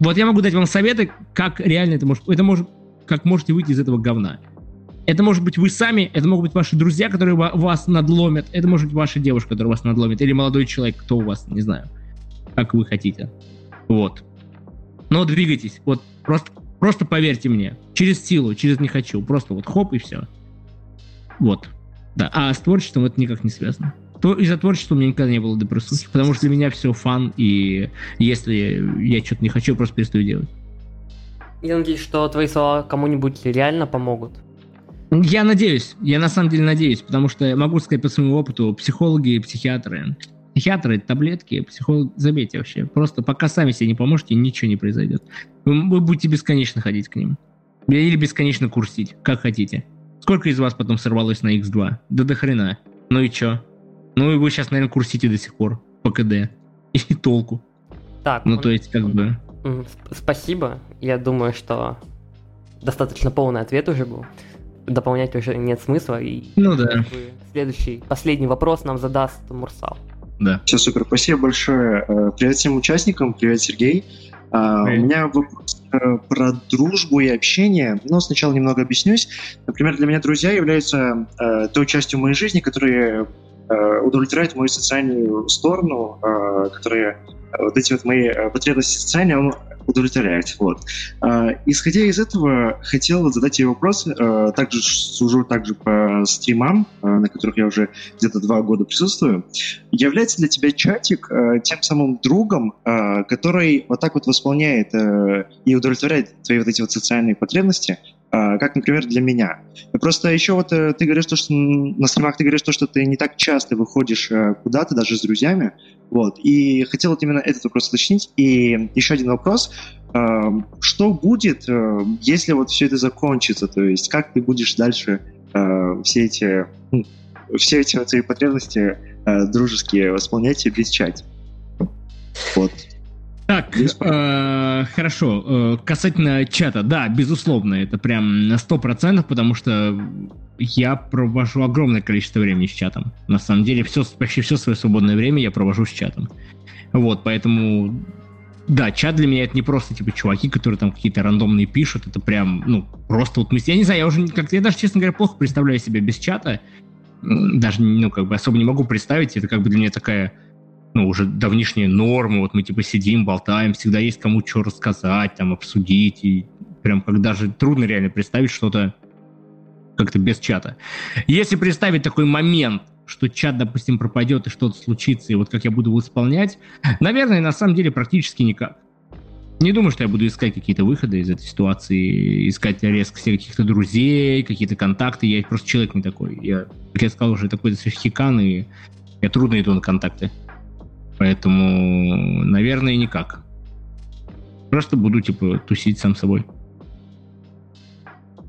вот я могу дать вам советы, как реально это может, это может, как можете выйти из этого говна. Это может быть вы сами, это могут быть ваши друзья, которые ва- вас надломят, это может быть ваша девушка, которая вас надломит, или молодой человек, кто у вас, не знаю, как вы хотите. Вот. Но двигайтесь, вот просто, просто поверьте мне, через силу, через не хочу, просто вот хоп и все. Вот. Да, а с творчеством это никак не связано. То из-за творчества у меня никогда не было депрессухи, потому что для меня все фан, и если я что-то не хочу, я просто перестаю делать. Я надеюсь, что твои слова кому-нибудь реально помогут. Я надеюсь, я на самом деле надеюсь, потому что могу сказать по своему опыту, психологи и психиатры, психиатры, таблетки, психолог, забейте вообще, просто пока сами себе не поможете, ничего не произойдет. Вы, вы будете бесконечно ходить к ним. Или бесконечно курсить, как хотите. Сколько из вас потом сорвалось на X2? Да до хрена. Ну и чё? Ну и вы сейчас, наверное, курсите до сих пор по КД. И толку. Так, Ну он- то есть, как бы... Спасибо. Я думаю, что достаточно полный ответ уже был. Дополнять уже нет смысла. И Ну да, следующий, последний вопрос нам задаст Мурсал. Да. Все супер, спасибо большое. Э, Привет всем участникам, привет, Сергей. А, Привет. У меня вопрос э, про дружбу и общение. Но сначала немного объяснюсь. Например, для меня друзья являются э, той частью моей жизни, которые э, удовлетворяют мою социальную сторону, которые э, вот эти вот мои потребности социальные, он удовлетворяет. Вот. А, Исходя из этого, хотел задать тебе вопрос. э, Также сужу также по стримам, э, на которых я уже где-то два года присутствую. Является для тебя чатик э, тем самым другом, который вот так вот восполняет и удовлетворяет твои вот эти вот социальные потребности, как, например, для меня. Просто еще вот э, ты говоришь то, что на стримах ты говоришь то, что ты не так часто выходишь э, куда-то, даже с друзьями, вот. И хотел вот именно этот вопрос уточнить. И еще один вопрос. Э, Что будет, э, если вот все это закончится? То есть как ты будешь дальше все эти ну, все эти свои потребности дружеские восполнять и без чат? Вот. Так, э, хорошо. Э, касательно чата, да, безусловно, это прям на 100%, потому что я провожу огромное количество времени с чатом. На самом деле, все, почти все свое свободное время я провожу с чатом. Вот, поэтому, да, чат для меня это не просто, типа, чуваки, которые там какие-то рандомные пишут, это прям, ну, просто вот мы... Я не знаю, я уже как-то, я даже, честно говоря, плохо представляю себя без чата. Даже, ну, как бы особо не могу представить, это как бы для меня такая ну, уже давнишняя норма, вот мы типа сидим, болтаем, всегда есть кому что рассказать, там, обсудить, и прям как даже трудно реально представить что-то как-то без чата. Если представить такой момент, что чат, допустим, пропадет и что-то случится, и вот как я буду его исполнять, наверное, на самом деле практически никак. Не думаю, что я буду искать какие-то выходы из этой ситуации, искать резко себе каких-то друзей, какие-то контакты. Я просто человек не такой. Я, как я сказал, уже такой хикан, и я трудно иду на контакты. Поэтому, наверное, никак. Просто буду, типа, тусить сам собой.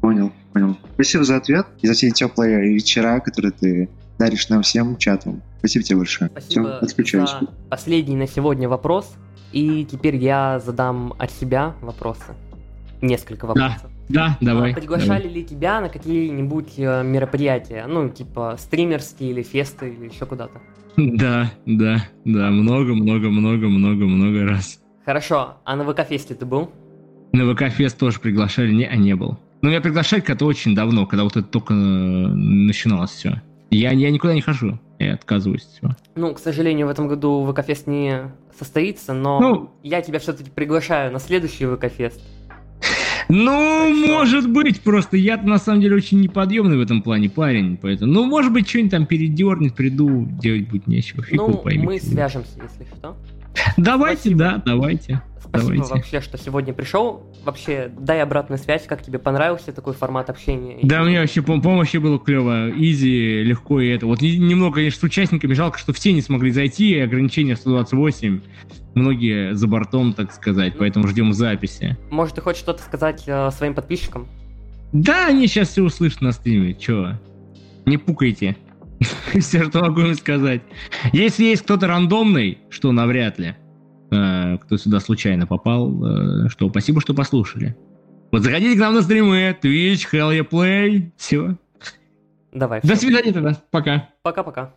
Понял, понял. Спасибо за ответ и за все теплые вечера, которые ты даришь нам всем чатом. Спасибо тебе большое. Спасибо Все, отключаюсь. за последний на сегодня вопрос. И теперь я задам от себя вопросы. Несколько вопросов. Да, давай. А приглашали давай. ли тебя на какие-нибудь э, мероприятия? Ну, типа стримерские или фесты или еще куда-то? Да, да, да, много, много, много, много, много раз. Хорошо, а на ВК-фесте ты был? На ВК-фест тоже приглашали, не, а не был. Но меня приглашали когда-то очень давно, когда вот это только э, начиналось все. Я, я никуда не хожу, я отказываюсь от всего. Ну, к сожалению, в этом году ВК-фест не состоится, но Ну. я тебя все-таки приглашаю на следующий ВК-фест. Ну, Так что- может быть, просто я на самом деле очень неподъемный в этом плане парень, поэтому, ну, может быть, что-нибудь там передернет, приду, делать будет нечего, фиг Ну, поймет. мы свяжемся, если что. Давайте, Спасибо. да, давайте. Спасибо Давайте. вообще, что сегодня пришел. Вообще, дай обратную связь, как тебе понравился такой формат общения. Да, И- мне вообще, по помощи было клево, изи, легко и это. Вот не- немного, конечно, с участниками, жалко, что все не смогли зайти, ограничение 128, многие за бортом, так сказать, поэтому ждем записи. Может, ты хочешь что-то сказать э, своим подписчикам? Да, они сейчас все услышат на стриме, чё? Не пукайте. Все, что могу им сказать. Если есть кто-то рандомный, что навряд ли, э, кто сюда случайно попал, э, что спасибо, что послушали. Вот заходите к нам на стримы, Twitch, Hell yeah Play, все. Давай. До свидания тогда, пока. Пока-пока.